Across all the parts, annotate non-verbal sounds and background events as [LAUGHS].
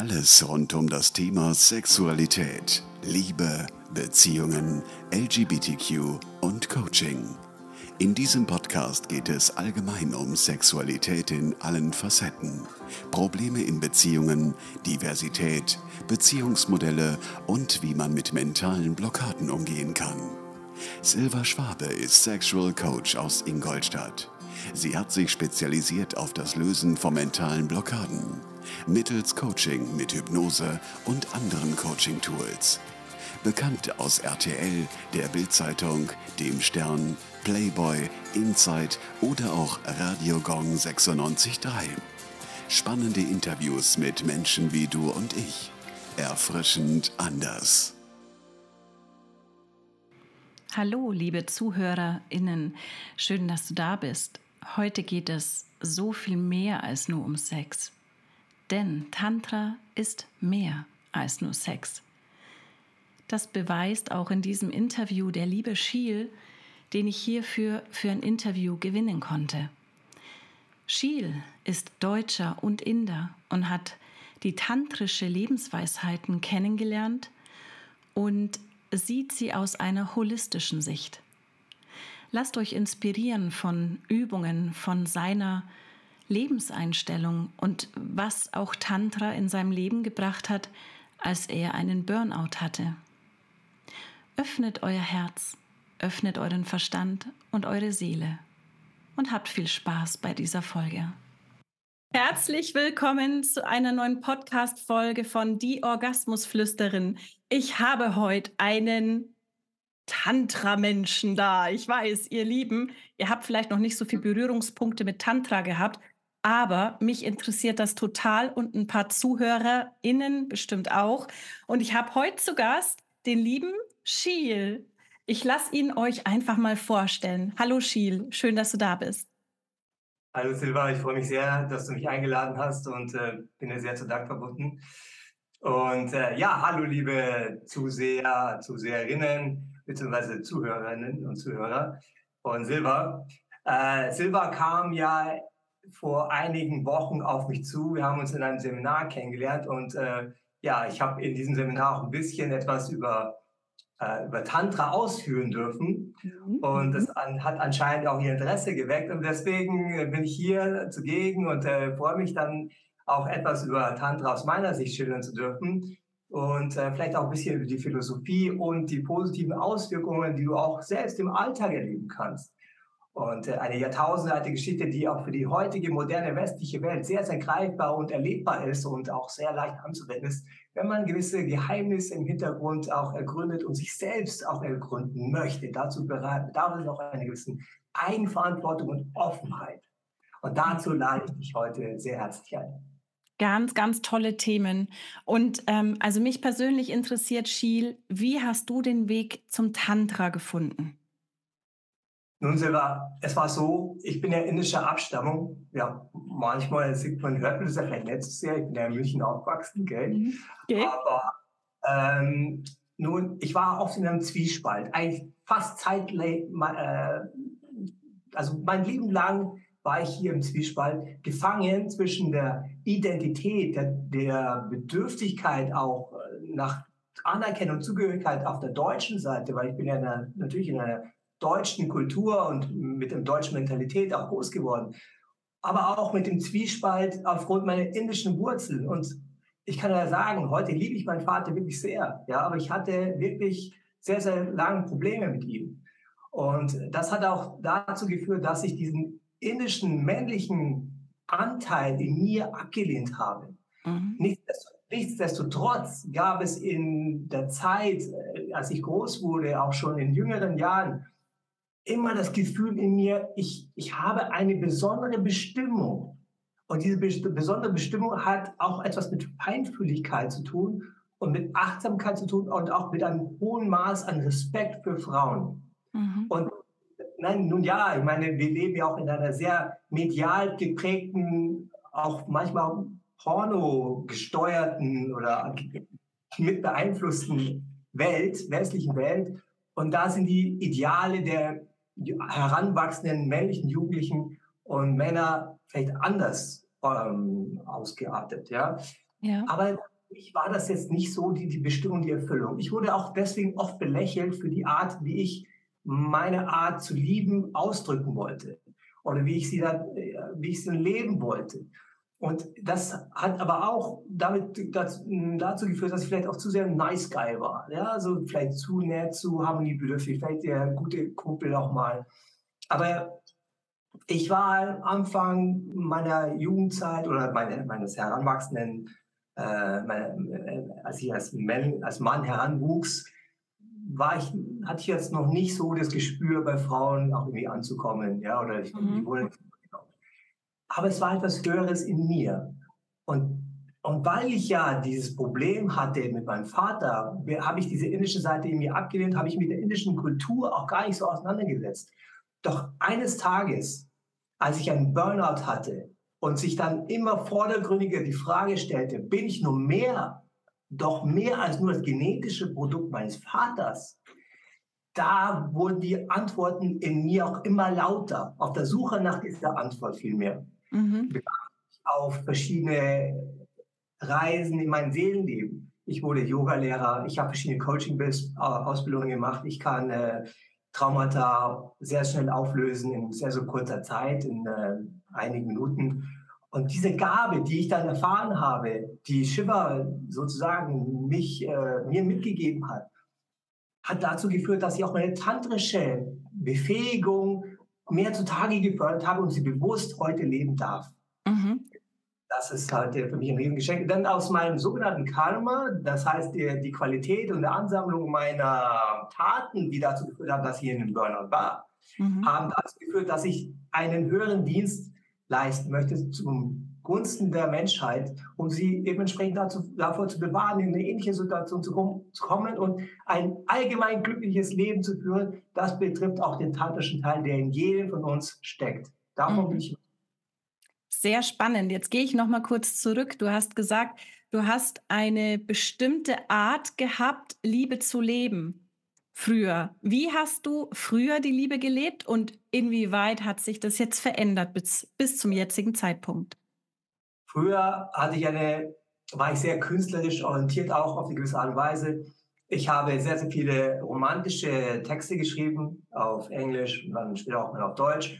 Alles rund um das Thema Sexualität, Liebe, Beziehungen, LGBTQ und Coaching. In diesem Podcast geht es allgemein um Sexualität in allen Facetten, Probleme in Beziehungen, Diversität, Beziehungsmodelle und wie man mit mentalen Blockaden umgehen kann. Silva Schwabe ist Sexual Coach aus Ingolstadt. Sie hat sich spezialisiert auf das Lösen von mentalen Blockaden mittels Coaching mit Hypnose und anderen Coaching-Tools. Bekannt aus RTL, der Bildzeitung, dem Stern, Playboy, Inside oder auch Radio Gong 96.3. Spannende Interviews mit Menschen wie du und ich. Erfrischend anders. Hallo, liebe ZuhörerInnen. Schön, dass du da bist. Heute geht es so viel mehr als nur um Sex. Denn Tantra ist mehr als nur Sex. Das beweist auch in diesem Interview der liebe Schiel, den ich hierfür für ein Interview gewinnen konnte. Schiel ist Deutscher und Inder und hat die tantrische Lebensweisheiten kennengelernt und sieht sie aus einer holistischen Sicht. Lasst euch inspirieren von Übungen, von seiner Lebenseinstellung und was auch Tantra in seinem Leben gebracht hat, als er einen Burnout hatte. Öffnet euer Herz, öffnet euren Verstand und eure Seele und habt viel Spaß bei dieser Folge. Herzlich willkommen zu einer neuen Podcast-Folge von Die Orgasmusflüsterin. Ich habe heute einen Tantra-Menschen da. Ich weiß, ihr Lieben, ihr habt vielleicht noch nicht so viele Berührungspunkte mit Tantra gehabt, aber mich interessiert das total und ein paar ZuhörerInnen bestimmt auch. Und ich habe heute zu Gast den lieben Schiel. Ich lasse ihn euch einfach mal vorstellen. Hallo Schiel, schön, dass du da bist. Hallo Silva, ich freue mich sehr, dass du mich eingeladen hast und äh, bin dir sehr zu Dank verbunden. Und äh, ja, hallo liebe Zuseher, Zuseherinnen bzw. Zuhörerinnen und Zuhörer von Silva. Äh, Silva kam ja vor einigen Wochen auf mich zu. Wir haben uns in einem Seminar kennengelernt und äh, ja, ich habe in diesem Seminar auch ein bisschen etwas über, äh, über Tantra ausführen dürfen. Mhm. Und das an, hat anscheinend auch ihr Interesse geweckt. Und deswegen bin ich hier zugegen und äh, freue mich dann auch etwas über Tantra aus meiner Sicht schildern zu dürfen. Und äh, vielleicht auch ein bisschen über die Philosophie und die positiven Auswirkungen, die du auch selbst im Alltag erleben kannst. Und äh, eine jahrtausendalte Geschichte, die auch für die heutige moderne westliche Welt sehr, sehr greifbar und erlebbar ist und auch sehr leicht anzuwenden ist, wenn man gewisse Geheimnisse im Hintergrund auch ergründet und sich selbst auch ergründen möchte. Dazu bedarf es auch einer gewissen Eigenverantwortung und Offenheit. Und dazu lade ich dich heute sehr herzlich ein. Ganz, ganz tolle Themen. Und ähm, also mich persönlich interessiert, Schiel, wie hast du den Weg zum Tantra gefunden? Nun, Silva, es war so, ich bin ja indischer Abstammung. Ja, manchmal sieht man, hört man das ja vielleicht nicht so sehr. Ich bin ja in München aufgewachsen, gell? Mhm. Okay. Aber ähm, nun, ich war oft in einem Zwiespalt. Eigentlich fast zeitlich, äh, also mein Leben lang war ich hier im Zwiespalt, gefangen zwischen der Identität, der, der Bedürftigkeit auch äh, nach Anerkennung Zugehörigkeit auf der deutschen Seite, weil ich bin ja in einer, natürlich in einer deutschen Kultur und mit der deutschen Mentalität auch groß geworden. Aber auch mit dem Zwiespalt aufgrund meiner indischen Wurzeln. Und ich kann ja sagen, heute liebe ich meinen Vater wirklich sehr. Ja, aber ich hatte wirklich sehr, sehr lange Probleme mit ihm. Und das hat auch dazu geführt, dass ich diesen indischen männlichen Anteil in mir abgelehnt habe. Mhm. Nichtsdestotrotz gab es in der Zeit, äh, als ich groß wurde, auch schon in jüngeren Jahren, immer das Gefühl in mir, ich, ich habe eine besondere Bestimmung. Und diese besondere Bestimmung hat auch etwas mit Feinfühligkeit zu tun und mit Achtsamkeit zu tun und auch mit einem hohen Maß an Respekt für Frauen. Mhm. Und nein, nun ja, ich meine, wir leben ja auch in einer sehr medial geprägten, auch manchmal porno gesteuerten oder mit beeinflussten Welt, westlichen Welt. Und da sind die Ideale der heranwachsenden männlichen Jugendlichen und Männer vielleicht anders ähm, ausgeartet. Ja? Ja. Aber mich war das jetzt nicht so die, die Bestimmung, die Erfüllung. Ich wurde auch deswegen oft belächelt für die Art, wie ich meine Art zu lieben ausdrücken wollte oder wie ich sie dann, wie ich sie leben wollte. Und das hat aber auch damit dazu geführt, dass ich vielleicht auch zu sehr Nice Guy war. Ja, also vielleicht zu nett, zu harmoniebedürftig, vielleicht der gute Kumpel auch mal. Aber ich war am Anfang meiner Jugendzeit oder meine, meines Heranwachsenden, äh, meine, äh, als ich als Mann, als Mann heranwuchs, war ich, hatte ich jetzt noch nicht so das Gespür bei Frauen auch irgendwie anzukommen, ja, oder ich, mhm. die wollen aber es war etwas Höheres in mir. Und, und weil ich ja dieses Problem hatte mit meinem Vater, habe ich diese indische Seite in mir abgelehnt, habe ich mit der indischen Kultur auch gar nicht so auseinandergesetzt. Doch eines Tages, als ich einen Burnout hatte und sich dann immer vordergründiger die Frage stellte, bin ich nur mehr, doch mehr als nur das genetische Produkt meines Vaters, da wurden die Antworten in mir auch immer lauter, auf der Suche nach dieser Antwort vielmehr mhm. auf verschiedene Reisen in meinem Seelenleben. Ich wurde Yogalehrer, ich habe verschiedene Coaching-Ausbildungen gemacht, ich kann äh, Traumata sehr schnell auflösen in sehr so kurzer Zeit, in äh, einigen Minuten. Und diese Gabe, die ich dann erfahren habe, die Shiva sozusagen mich, äh, mir mitgegeben hat, hat dazu geführt, dass ich auch meine tantrische Befähigung mehr zutage gefördert habe und sie bewusst heute leben darf. Mhm. Das ist halt für mich ein Riesengeschenk. Dann aus meinem sogenannten Karma, das heißt die, die Qualität und der Ansammlung meiner Taten, die dazu geführt haben, dass ich in einem Burnout war, mhm. haben dazu geführt, dass ich einen höheren Dienst leisten möchte zum Gunsten der Menschheit, um sie dementsprechend dazu, davor zu bewahren, in eine ähnliche Situation zu, kommen und ein allgemein glückliches Leben zu führen. Das betrifft auch den tantrischen Teil, der in jedem von uns steckt. Davon mhm. bin ich. Sehr spannend. Jetzt gehe ich noch mal kurz zurück. Du hast gesagt, du hast eine bestimmte Art gehabt, Liebe zu leben. Früher. Wie hast du früher die Liebe gelebt und inwieweit hat sich das jetzt verändert bis, bis zum jetzigen Zeitpunkt? Früher hatte ich eine, war ich sehr künstlerisch orientiert auch auf eine gewisse Art und Weise. Ich habe sehr, sehr viele romantische Texte geschrieben auf Englisch und dann später auch mal auf Deutsch.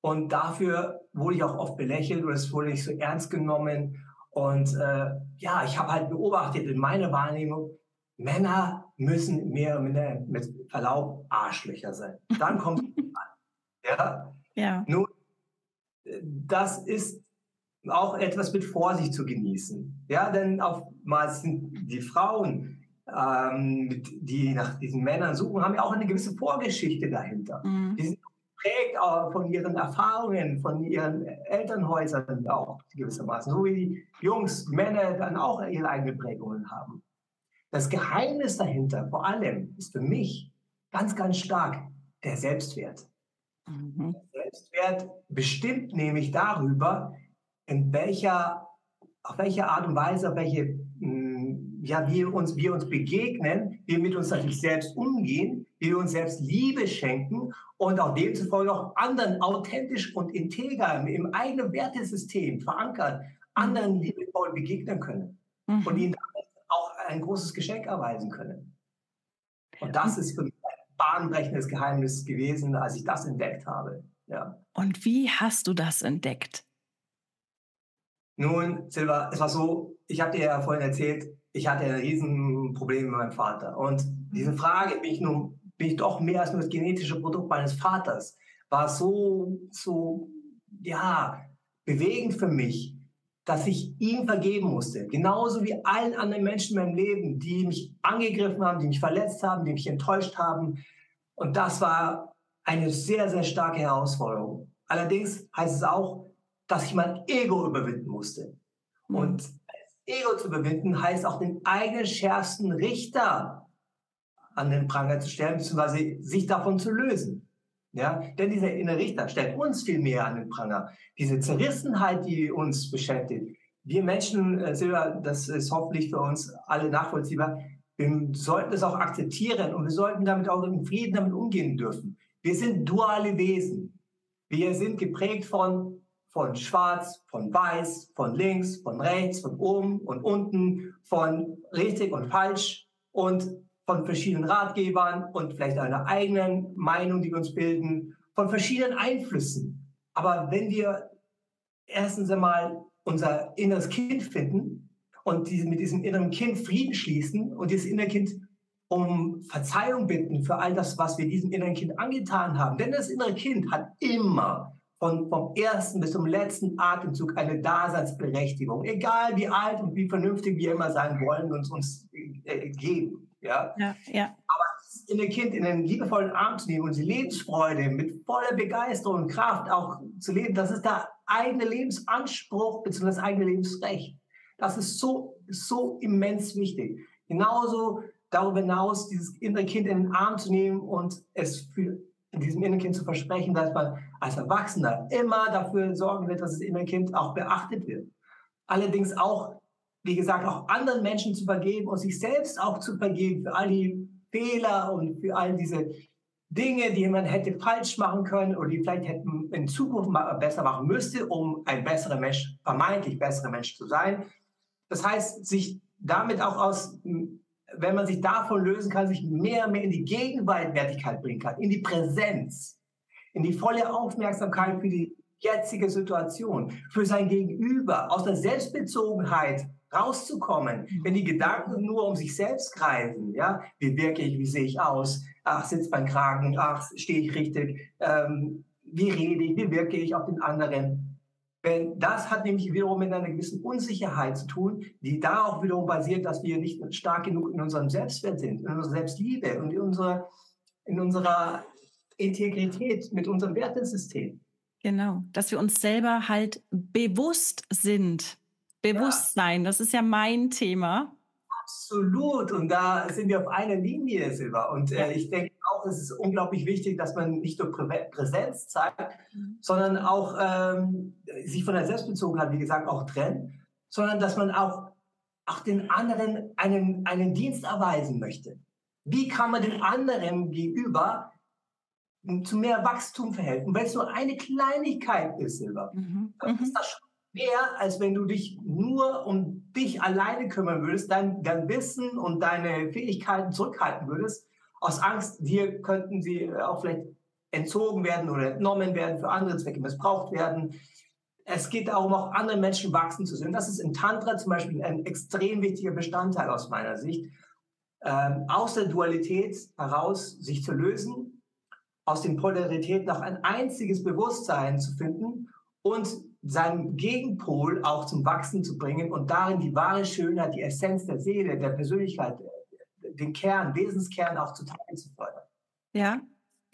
Und dafür wurde ich auch oft belächelt oder es wurde nicht so ernst genommen. Und äh, ja, ich habe halt beobachtet in meiner Wahrnehmung, Männer müssen mehr oder mit Verlaub Arschlöcher sein. Dann [LAUGHS] kommt ja. ja. Nun, das ist auch etwas mit Vorsicht zu genießen. Ja, denn oftmals sind die Frauen, ähm, die nach diesen Männern suchen, haben ja auch eine gewisse Vorgeschichte dahinter. Mhm. Die sind geprägt auch von ihren Erfahrungen, von ihren Elternhäusern auch gewissermaßen, so wie die Jungs, Männer dann auch ihre eigenen Prägungen haben. Das Geheimnis dahinter, vor allem, ist für mich ganz, ganz stark der Selbstwert. Mhm. Der Selbstwert bestimmt nämlich darüber, in welcher, auf welche Art und Weise, auf welche, hm, ja, wie uns, wir uns begegnen, wie wir mit uns natürlich selbst umgehen, wie wir uns selbst Liebe schenken und auch demzufolge auch anderen authentisch und integer im eigenen Wertesystem verankert, anderen liebevoll begegnen können mhm. und ihnen ein großes Geschenk erweisen können. Und das ist für mich ein bahnbrechendes Geheimnis gewesen, als ich das entdeckt habe. Ja. Und wie hast du das entdeckt? Nun, Silva, es war so, ich habe dir ja vorhin erzählt, ich hatte ein Riesenproblem mit meinem Vater. Und diese Frage, bin ich, nun, bin ich doch mehr als nur das genetische Produkt meines Vaters, war so, so, ja, bewegend für mich, dass ich ihm vergeben musste. Genauso wie allen anderen Menschen in meinem Leben, die mich angegriffen haben, die mich verletzt haben, die mich enttäuscht haben. Und das war eine sehr, sehr starke Herausforderung. Allerdings heißt es auch, dass ich mein Ego überwinden musste. Mhm. Und das Ego zu überwinden heißt auch den eigenen schärfsten Richter an den Pranger zu stellen, beziehungsweise sich davon zu lösen. Ja, denn dieser innere Richter stellt uns viel mehr an den Pranger. Diese Zerrissenheit, die uns beschäftigt. Wir Menschen, äh, Silber, das ist hoffentlich für uns alle nachvollziehbar. Wir sollten es auch akzeptieren und wir sollten damit auch im Frieden damit umgehen dürfen. Wir sind duale Wesen. Wir sind geprägt von von schwarz, von weiß, von links, von rechts, von oben und unten, von richtig und falsch und von verschiedenen Ratgebern und vielleicht einer eigenen Meinung, die wir uns bilden, von verschiedenen Einflüssen. Aber wenn wir erstens einmal unser inneres Kind finden und mit diesem inneren Kind Frieden schließen und dieses innere Kind um Verzeihung bitten für all das, was wir diesem inneren Kind angetan haben. Denn das innere Kind hat immer von, vom ersten bis zum letzten Atemzug eine Daseinsberechtigung, egal wie alt und wie vernünftig wir immer sein wollen und uns äh, geben. Ja? Ja, ja. Aber das innere Kind in einen liebevollen Arm zu nehmen und die Lebensfreude mit voller Begeisterung und Kraft auch zu leben, das ist der eigene Lebensanspruch bzw. das eigene Lebensrecht. Das ist so, so immens wichtig. Genauso darüber hinaus, dieses innere Kind in den Arm zu nehmen und es für diesem inneren Kind zu versprechen, dass man als Erwachsener immer dafür sorgen wird, dass das innere Kind auch beachtet wird. Allerdings auch, wie gesagt, auch anderen Menschen zu vergeben und sich selbst auch zu vergeben für all die Fehler und für all diese Dinge, die man hätte falsch machen können oder die vielleicht hätten in Zukunft besser machen müsste, um ein besserer Mensch, vermeintlich besserer Mensch zu sein. Das heißt, sich damit auch aus wenn man sich davon lösen kann, sich mehr und mehr in die Gegenwärtigkeit bringen kann, in die Präsenz, in die volle Aufmerksamkeit für die jetzige Situation, für sein Gegenüber, aus der Selbstbezogenheit rauszukommen, wenn die Gedanken nur um sich selbst kreisen, ja, wie wirke ich, wie sehe ich aus, ach, sitzt mein Kragen, ach, stehe ich richtig, ähm, wie rede ich, wie wirke ich auf den anderen, denn das hat nämlich wiederum mit einer gewissen Unsicherheit zu tun, die darauf wiederum basiert, dass wir nicht stark genug in unserem Selbstwert sind, in unserer Selbstliebe und in unserer, in unserer Integrität mit unserem Wertesystem. Genau, dass wir uns selber halt bewusst sind. Bewusstsein, ja. das ist ja mein Thema. Absolut. Und da sind wir auf einer Linie, Silva. Und äh, ich denke auch, es ist unglaublich wichtig, dass man nicht nur Präsenz zeigt, mhm. sondern auch ähm, sich von der Selbstbezogenheit, wie gesagt, auch trennt, sondern dass man auch, auch den anderen einen, einen Dienst erweisen möchte. Wie kann man den anderen gegenüber zu mehr Wachstum verhelfen? Weil es nur eine Kleinigkeit ist, Silva, mhm. dann ist mhm. das schon mehr, als wenn du dich nur um dich alleine kümmern würdest, dein, dein Wissen und deine Fähigkeiten zurückhalten würdest. Aus Angst, dir könnten sie auch vielleicht entzogen werden oder entnommen werden, für andere Zwecke missbraucht werden. Es geht darum, auch andere Menschen wachsen zu sehen. Das ist im Tantra zum Beispiel ein extrem wichtiger Bestandteil aus meiner Sicht. Ähm, aus der Dualität heraus sich zu lösen, aus den Polaritäten auch ein einziges Bewusstsein zu finden und seinen Gegenpol auch zum Wachsen zu bringen und darin die wahre Schönheit, die Essenz der Seele, der Persönlichkeit, den Kern, Wesenskern auch zu teilen zu fördern. Ja.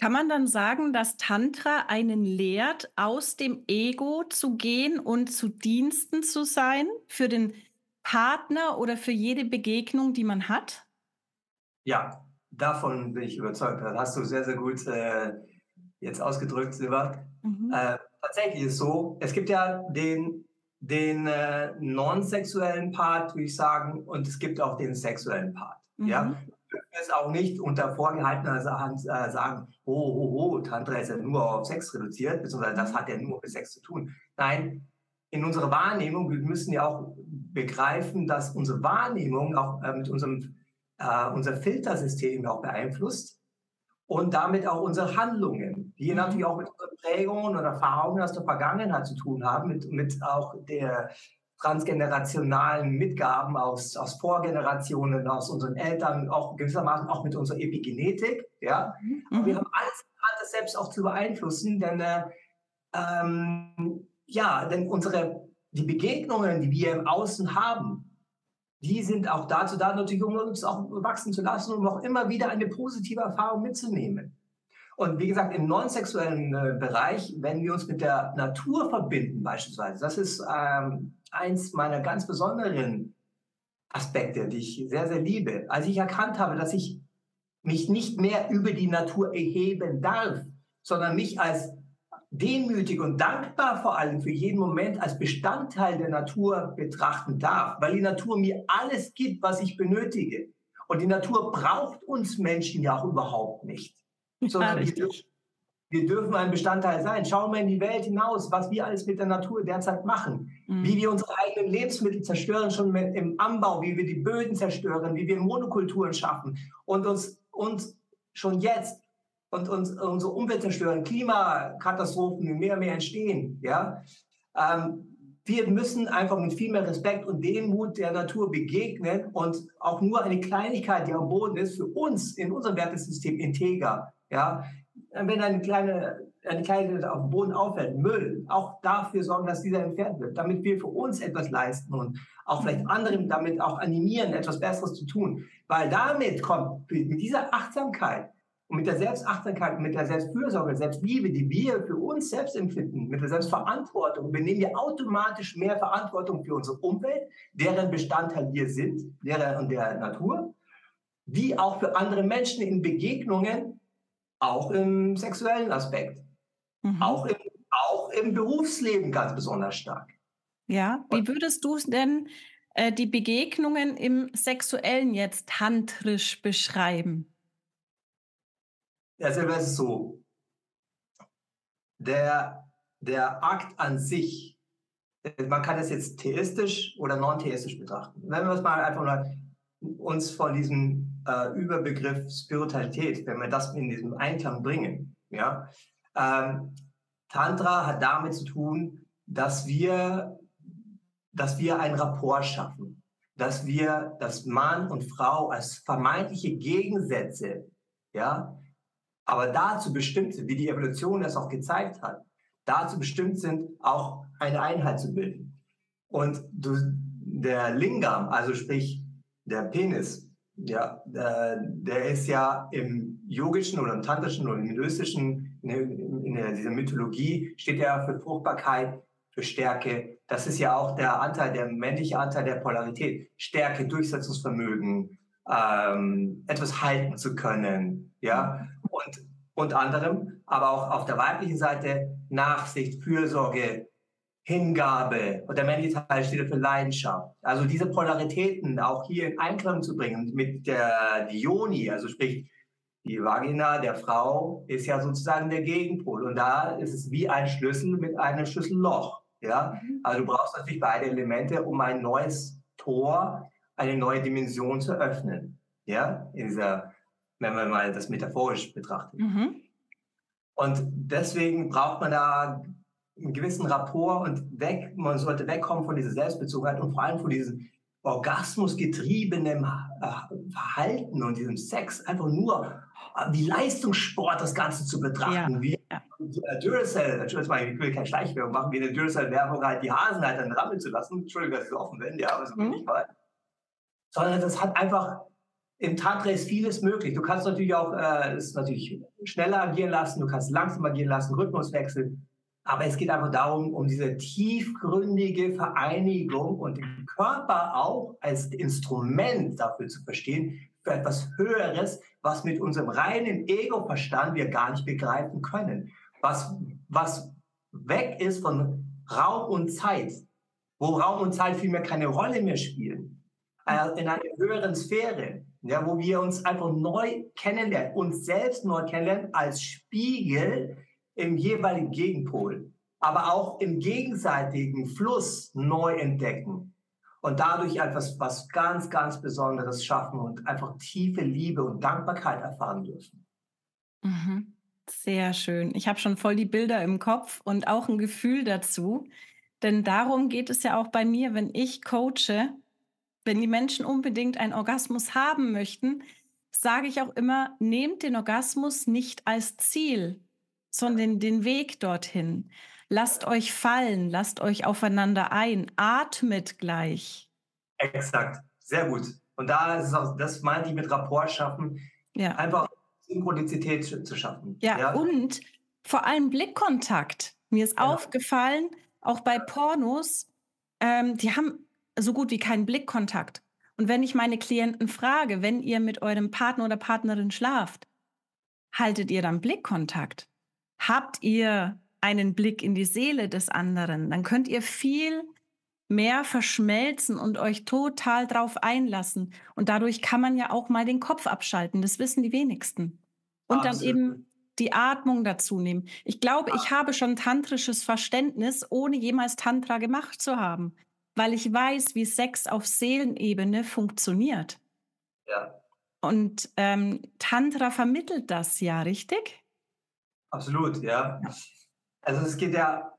Kann man dann sagen, dass Tantra einen lehrt, aus dem Ego zu gehen und zu Diensten zu sein für den Partner oder für jede Begegnung, die man hat? Ja, davon bin ich überzeugt. Das hast du sehr, sehr gut äh, jetzt ausgedrückt, Silber. Mhm. Äh, tatsächlich ist so, es gibt ja den, den äh, non-sexuellen Part, würde ich sagen, und es gibt auch den sexuellen Part. Mhm. Ja? Es auch nicht unter vorgehaltener Hand äh, sagen, oh, oh, oh, Tantra ist ja nur auf Sex reduziert, beziehungsweise das hat ja nur mit Sex zu tun. Nein, in unserer Wahrnehmung, wir müssen ja auch begreifen, dass unsere Wahrnehmung auch äh, mit unserem äh, unser Filtersystem auch beeinflusst und damit auch unsere Handlungen, die mhm. natürlich auch mit unseren Prägungen und Erfahrungen aus der Vergangenheit zu tun haben, mit, mit auch der transgenerationalen Mitgaben aus, aus Vorgenerationen, aus unseren Eltern, auch gewissermaßen auch mit unserer Epigenetik. Ja? Mhm. Wir haben alles, alles selbst auch zu beeinflussen, denn, äh, ähm, ja, denn unsere, die Begegnungen, die wir im Außen haben, die sind auch dazu da, natürlich, um uns auch wachsen zu lassen, um auch immer wieder eine positive Erfahrung mitzunehmen. Und wie gesagt, im non-sexuellen äh, Bereich, wenn wir uns mit der Natur verbinden beispielsweise, das ist ähm, eins meiner ganz besonderen Aspekte, die ich sehr, sehr liebe. Als ich erkannt habe, dass ich mich nicht mehr über die Natur erheben darf, sondern mich als demütig und dankbar vor allem für jeden Moment als Bestandteil der Natur betrachten darf, weil die Natur mir alles gibt, was ich benötige. Und die Natur braucht uns Menschen ja auch überhaupt nicht. Sondern wir, Wir dürfen ein Bestandteil sein. Schauen wir in die Welt hinaus, was wir alles mit der Natur derzeit machen. Mhm. Wie wir unsere eigenen Lebensmittel zerstören, schon im Anbau, wie wir die Böden zerstören, wie wir Monokulturen schaffen und uns, uns schon jetzt und uns, unsere Umwelt zerstören, Klimakatastrophen mehr und mehr entstehen. Ja? Ähm, wir müssen einfach mit viel mehr Respekt und Demut der Natur begegnen und auch nur eine Kleinigkeit, die am Boden ist, für uns in unserem Wertesystem integer. Ja, wenn eine kleine, eine kleine auf dem Boden auffällt, Müll, auch dafür sorgen, dass dieser entfernt wird, damit wir für uns etwas leisten und auch vielleicht anderen damit auch animieren, etwas Besseres zu tun. Weil damit kommt, mit dieser Achtsamkeit, und mit der Selbstachtsamkeit, mit der Selbstfürsorge, Selbstliebe, die wir für uns selbst empfinden, mit der Selbstverantwortung, übernehmen wir automatisch mehr Verantwortung für unsere Umwelt, deren Bestandteil wir sind, deren und der Natur, wie auch für andere Menschen in Begegnungen, auch im sexuellen Aspekt, mhm. auch, im, auch im Berufsleben ganz besonders stark. Ja, wie würdest du denn äh, die Begegnungen im sexuellen jetzt tantrisch beschreiben? Also es ist so, der, der Akt an sich, man kann es jetzt theistisch oder non-theistisch betrachten. Wenn wir es mal einfach mal uns von diesem äh, Überbegriff Spiritualität, wenn wir das in diesem Einklang bringen, ja, ähm, Tantra hat damit zu tun, dass wir, dass wir ein Rapport schaffen, dass wir, dass Mann und Frau als vermeintliche Gegensätze, ja, aber dazu bestimmt sind, wie die Evolution das auch gezeigt hat, dazu bestimmt sind, auch eine Einheit zu bilden. Und du, der Lingam, also sprich der Penis, ja, der, der ist ja im yogischen oder im tantrischen oder im hinduistischen, in, in, in dieser Mythologie, steht ja für Fruchtbarkeit, für Stärke. Das ist ja auch der Anteil, der männliche Anteil der Polarität. Stärke, Durchsetzungsvermögen, ähm, etwas halten zu können, ja unter anderem, aber auch auf der weiblichen Seite Nachsicht, Fürsorge, Hingabe und der männliche Teil steht für Leidenschaft. Also diese Polaritäten auch hier in Einklang zu bringen mit der Dioni, also sprich die Vagina der Frau ist ja sozusagen der Gegenpol und da ist es wie ein Schlüssel mit einem Schlüsselloch. Ja, mhm. also du brauchst natürlich beide Elemente, um ein neues Tor, eine neue Dimension zu öffnen. Ja, in dieser wenn man mal das metaphorisch betrachtet. Mhm. Und deswegen braucht man da einen gewissen Rapport und weg, man sollte wegkommen von dieser Selbstbezogenheit und vor allem von diesem orgasmusgetriebenen äh, Verhalten und diesem Sex einfach nur äh, wie Leistungssport das Ganze zu betrachten. Ja. Wie ja. Duracell, Entschuldigung, ich will keine Schleichwerbung machen, wie eine Duracell-Werbung halt die Hasen halt dann rammeln zu lassen. Entschuldigung, dass ich so offen bin, ja, aber so mhm. nicht mal. Sondern das hat einfach im Tantra ist vieles möglich. Du kannst natürlich auch äh, es natürlich schneller agieren lassen, du kannst langsam agieren lassen, Rhythmuswechsel. Aber es geht einfach darum, um diese tiefgründige Vereinigung und den Körper auch als Instrument dafür zu verstehen, für etwas Höheres, was mit unserem reinen Ego-Verstand wir gar nicht begreifen können. Was, was weg ist von Raum und Zeit, wo Raum und Zeit vielmehr keine Rolle mehr spielen, äh, in einer höheren Sphäre ja, wo wir uns einfach neu kennenlernen, uns selbst neu kennenlernen als Spiegel im jeweiligen Gegenpol, aber auch im gegenseitigen Fluss neu entdecken und dadurch etwas was ganz, ganz Besonderes schaffen und einfach tiefe Liebe und Dankbarkeit erfahren dürfen. Mhm. Sehr schön. Ich habe schon voll die Bilder im Kopf und auch ein Gefühl dazu. Denn darum geht es ja auch bei mir, wenn ich coache, wenn die Menschen unbedingt einen Orgasmus haben möchten, sage ich auch immer, nehmt den Orgasmus nicht als Ziel, sondern den Weg dorthin. Lasst euch fallen, lasst euch aufeinander ein, atmet gleich. Exakt, sehr gut. Und da ist es auch, das meinte ich mit Rapport schaffen, ja. einfach Synchronizität zu schaffen. Ja, ja, und vor allem Blickkontakt. Mir ist genau. aufgefallen, auch bei Pornos, ähm, die haben so gut wie keinen Blickkontakt. Und wenn ich meine Klienten frage, wenn ihr mit eurem Partner oder Partnerin schlaft, haltet ihr dann Blickkontakt? Habt ihr einen Blick in die Seele des anderen? Dann könnt ihr viel mehr verschmelzen und euch total drauf einlassen. Und dadurch kann man ja auch mal den Kopf abschalten. Das wissen die wenigsten. Und Absolut. dann eben die Atmung dazu nehmen. Ich glaube, ich habe schon tantrisches Verständnis, ohne jemals Tantra gemacht zu haben, weil ich weiß, wie Sex auf Seelenebene funktioniert. Ja. Und ähm, Tantra vermittelt das ja, richtig? Absolut, ja. Also es geht ja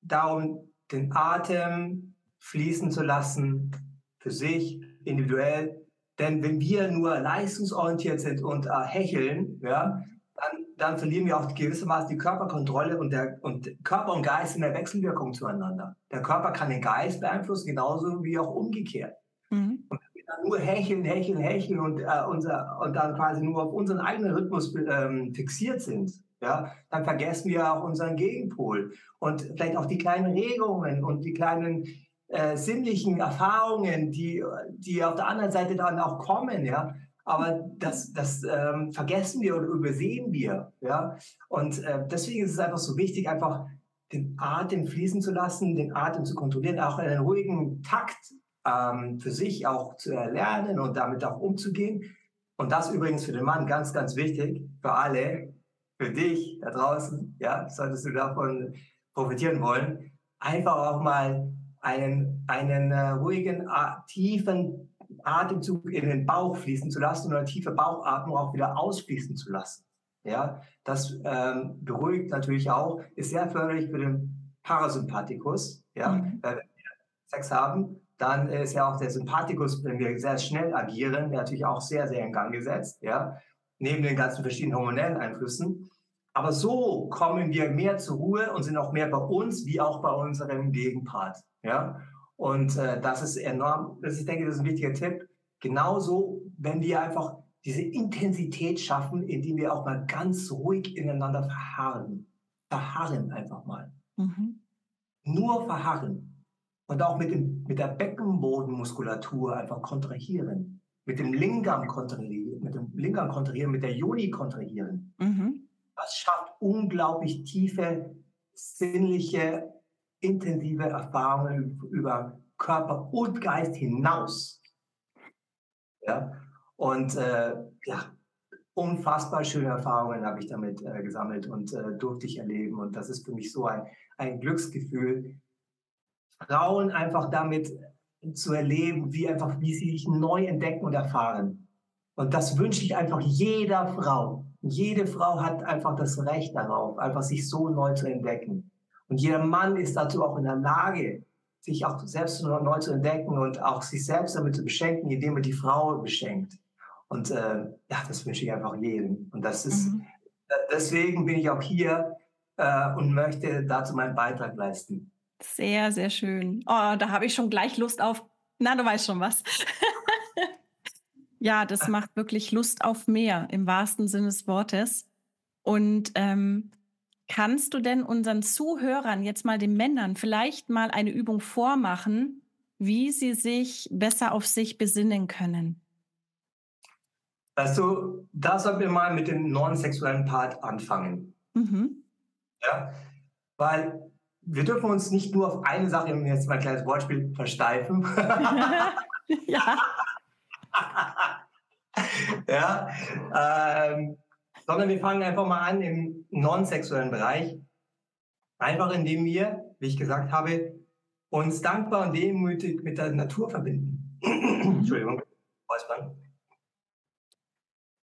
darum, den Atem fließen zu lassen, für sich, individuell. Denn wenn wir nur leistungsorientiert sind und äh, hecheln, ja, dann, verlieren wir auch gewissermaßen die Körperkontrolle und, der, und Körper und Geist in der Wechselwirkung zueinander. Der Körper kann den Geist beeinflussen, genauso wie auch umgekehrt. Mhm. Und wenn wir dann nur hecheln, hecheln, hecheln und, äh, unser, und dann quasi nur auf unseren eigenen Rhythmus ähm, fixiert sind, ja, dann vergessen wir auch unseren Gegenpol und vielleicht auch die kleinen Regungen und die kleinen äh, sinnlichen Erfahrungen, die, die auf der anderen Seite dann auch kommen, ja. Aber das, das ähm, vergessen wir oder übersehen wir, ja. Und äh, deswegen ist es einfach so wichtig, einfach den Atem fließen zu lassen, den Atem zu kontrollieren, auch einen ruhigen Takt ähm, für sich auch zu erlernen und damit auch umzugehen. Und das übrigens für den Mann ganz, ganz wichtig, für alle, für dich da draußen, ja, solltest du davon profitieren wollen, einfach auch mal einen, einen äh, ruhigen, tiefen Atemzug in den Bauch fließen zu lassen und eine tiefe Bauchatmung auch wieder ausfließen zu lassen. Ja, das ähm, beruhigt natürlich auch, ist sehr förderlich für den Parasympathikus. Ja, mhm. wenn wir Sex haben, dann ist ja auch der Sympathikus, wenn wir sehr schnell agieren, natürlich auch sehr, sehr in Gang gesetzt. Ja, neben den ganzen verschiedenen hormonellen Einflüssen. Aber so kommen wir mehr zur Ruhe und sind auch mehr bei uns wie auch bei unserem Gegenpart. Ja? Und äh, das ist enorm, das, ich denke, das ist ein wichtiger Tipp. Genauso, wenn wir einfach diese Intensität schaffen, indem wir auch mal ganz ruhig ineinander verharren. Verharren einfach mal. Mhm. Nur verharren. Und auch mit, dem, mit der Beckenbodenmuskulatur einfach kontrahieren. Mit dem Lingam kontrahieren, mit dem Lingam kontrahieren, mit der Yoni kontrahieren. Mhm. Das schafft unglaublich tiefe, sinnliche intensive Erfahrungen über Körper und Geist hinaus. Ja? Und äh, ja, unfassbar schöne Erfahrungen habe ich damit äh, gesammelt und äh, durfte ich erleben. Und das ist für mich so ein, ein Glücksgefühl, Frauen einfach damit zu erleben, wie einfach, wie sie sich neu entdecken und erfahren. Und das wünsche ich einfach jeder Frau. Jede Frau hat einfach das Recht darauf, einfach sich so neu zu entdecken. Und jeder Mann ist dazu auch in der Lage, sich auch selbst neu zu entdecken und auch sich selbst damit zu beschenken, indem er die Frau beschenkt. Und äh, ja, das wünsche ich einfach jedem. Und das ist, mhm. deswegen bin ich auch hier äh, und möchte dazu meinen Beitrag leisten. Sehr, sehr schön. Oh, da habe ich schon gleich Lust auf. Na, du weißt schon was. [LAUGHS] ja, das macht wirklich Lust auf mehr im wahrsten Sinne des Wortes. Und ähm, Kannst du denn unseren Zuhörern, jetzt mal den Männern, vielleicht mal eine Übung vormachen, wie sie sich besser auf sich besinnen können? Weißt du, da sollten wir mal mit dem non-sexuellen Part anfangen. Mhm. Ja, weil wir dürfen uns nicht nur auf eine Sache, um jetzt mal ein kleines Wortspiel, versteifen. [LAUGHS] ja. [LAUGHS] ja, ähm, sondern wir fangen einfach mal an im non-sexuellen Bereich. Einfach indem wir, wie ich gesagt habe, uns dankbar und demütig mit der Natur verbinden. [CLEARS THROAT] Entschuldigung, Räuspern.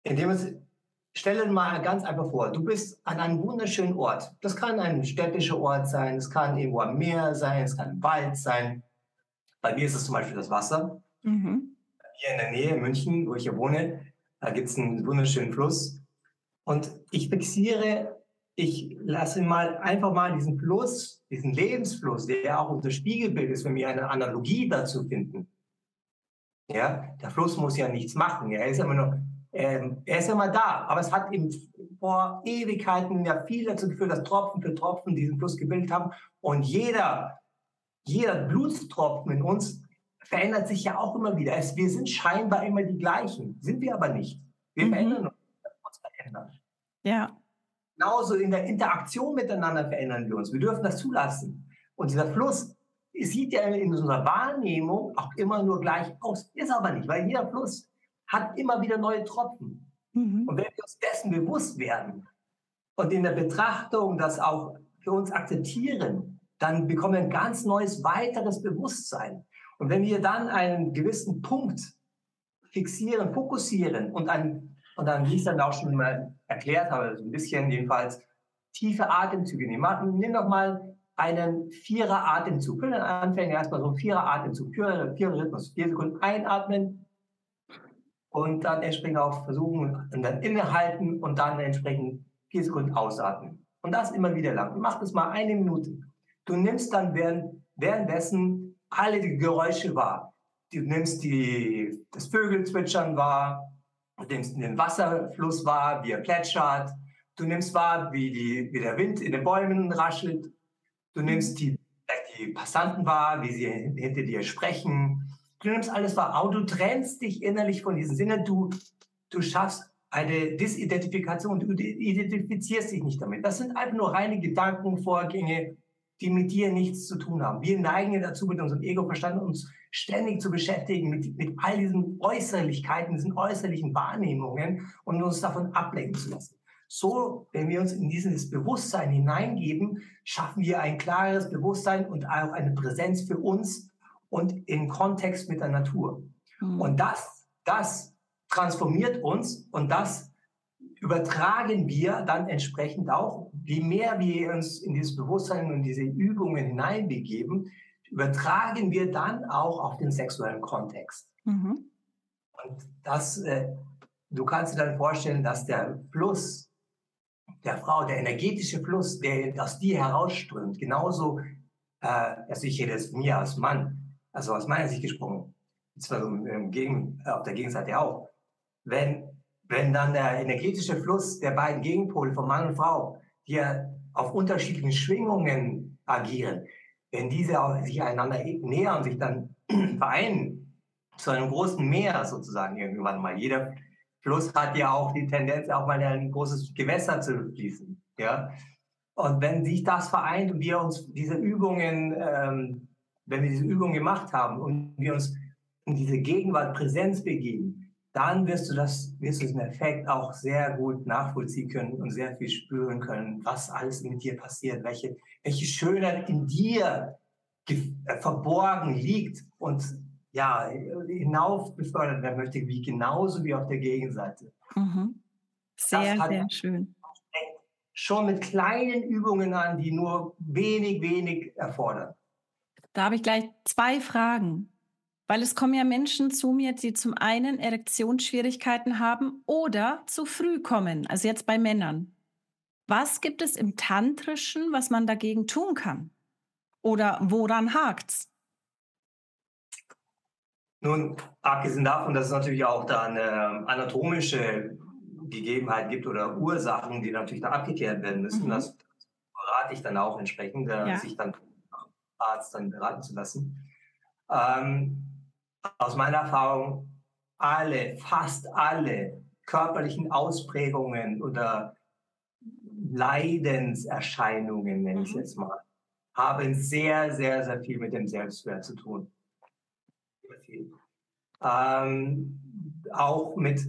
Indem es, stelle mal ganz einfach vor, du bist an einem wunderschönen Ort. Das kann ein städtischer Ort sein, es kann irgendwo am Meer sein, es kann ein Wald sein. Bei mir ist es zum Beispiel das Wasser. Mhm. Hier in der Nähe, in München, wo ich hier wohne, da gibt es einen wunderschönen Fluss. Und ich fixiere, ich lasse mal einfach mal diesen Fluss, diesen Lebensfluss, der auch unser Spiegelbild ist, wenn wir eine Analogie dazu finden. Ja, der Fluss muss ja nichts machen. Er ist immer nur, ähm, er ist immer da. Aber es hat eben vor Ewigkeiten ja viel dazu geführt, dass Tropfen für Tropfen diesen Fluss gebildet haben. Und jeder, jeder Blutstropfen in uns verändert sich ja auch immer wieder. Es, wir sind scheinbar immer die gleichen, sind wir aber nicht. Wir mhm. verändern uns verändern. Ja. Genauso in der Interaktion miteinander verändern wir uns. Wir dürfen das zulassen. Und dieser Fluss sieht ja in unserer Wahrnehmung auch immer nur gleich aus. Ist aber nicht, weil jeder Fluss hat immer wieder neue Tropfen. Mhm. Und wenn wir uns dessen bewusst werden, und in der Betrachtung das auch für uns akzeptieren, dann bekommen wir ein ganz neues, weiteres Bewusstsein. Und wenn wir dann einen gewissen Punkt fixieren, fokussieren und, ein, und dann, wie ich es dann auch schon mal erklärt habe, so ein bisschen jedenfalls tiefe Atemzüge nehmen. Nimm doch mal einen Vierer-Atemzug. Für den Anfänger erstmal so einen Vierer-Atemzug, Vierer-Rhythmus. Vier Sekunden einatmen und dann entsprechend auch versuchen und dann innehalten und dann entsprechend vier Sekunden ausatmen. Und das immer wieder lang. Mach das mal eine Minute. Du nimmst dann während, währenddessen alle die Geräusche wahr. Du nimmst die, das Vögelzwitschern wahr, nimmst den Wasserfluss wahr, wie er plätschert. Du nimmst wahr, wie, die, wie der Wind in den Bäumen raschelt. Du nimmst die, die Passanten wahr, wie sie hinter dir sprechen. Du nimmst alles wahr. Auch du trennst dich innerlich von diesen Sinnen. Du, du schaffst eine Disidentifikation. Du identifizierst dich nicht damit. Das sind einfach nur reine Gedankenvorgänge, die mit dir nichts zu tun haben. Wir neigen dazu, mit unserem Ego-Verstand uns ständig zu beschäftigen mit, mit all diesen Äußerlichkeiten, diesen äußerlichen Wahrnehmungen und uns davon ablenken zu lassen. So, wenn wir uns in dieses Bewusstsein hineingeben, schaffen wir ein klares Bewusstsein und auch eine Präsenz für uns und im Kontext mit der Natur. Mhm. Und das, das transformiert uns und das übertragen wir dann entsprechend auch, je mehr wir uns in dieses Bewusstsein und diese Übungen hineinbegeben, übertragen wir dann auch auf den sexuellen Kontext. Mhm. Und das, äh, du kannst dir dann vorstellen, dass der Fluss der Frau, der energetische Fluss, der aus dir herausströmt, genauso, äh, also ich rede jetzt mir als Mann, also aus meiner Sicht gesprochen, zwar so im Gegen, auf der Gegenseite auch, wenn, wenn dann der energetische Fluss der beiden Gegenpole von Mann und Frau, ja auf unterschiedlichen Schwingungen agieren, wenn diese sich einander nähern, sich dann [CLEARS THROAT] vereinen zu einem großen Meer sozusagen irgendwann mal. Jeder Fluss hat ja auch die Tendenz, auch mal in ein großes Gewässer zu fließen. Ja? Und wenn sich das vereint und wir uns diese Übungen, ähm, wenn wir diese Übungen gemacht haben und wir uns in diese Gegenwart, Präsenz begeben, dann wirst du das, wirst du diesen Effekt auch sehr gut nachvollziehen können und sehr viel spüren können, was alles mit dir passiert, welche, welche Schönheit in dir äh, verborgen liegt und ja, hinauf befördert werden möchte, wie genauso wie auf der Gegenseite. Mhm. Sehr, sehr schön. Schon mit kleinen Übungen an, die nur wenig, wenig erfordern. Da habe ich gleich zwei Fragen. Weil es kommen ja Menschen zu mir, die zum einen Erektionsschwierigkeiten haben oder zu früh kommen, also jetzt bei Männern. Was gibt es im Tantrischen, was man dagegen tun kann? Oder woran hakt's? Nun, abgesehen davon, dass es natürlich auch da eine anatomische Gegebenheit gibt oder Ursachen, die natürlich da abgeklärt werden müssen, mhm. das rate ich dann auch entsprechend, äh, ja. sich dann Arzt dann beraten zu lassen. Ähm, aus meiner Erfahrung alle, fast alle körperlichen Ausprägungen oder Leidenserscheinungen, nenne ich es mhm. jetzt mal, haben sehr, sehr, sehr viel mit dem Selbstwert zu tun. Ähm, auch mit,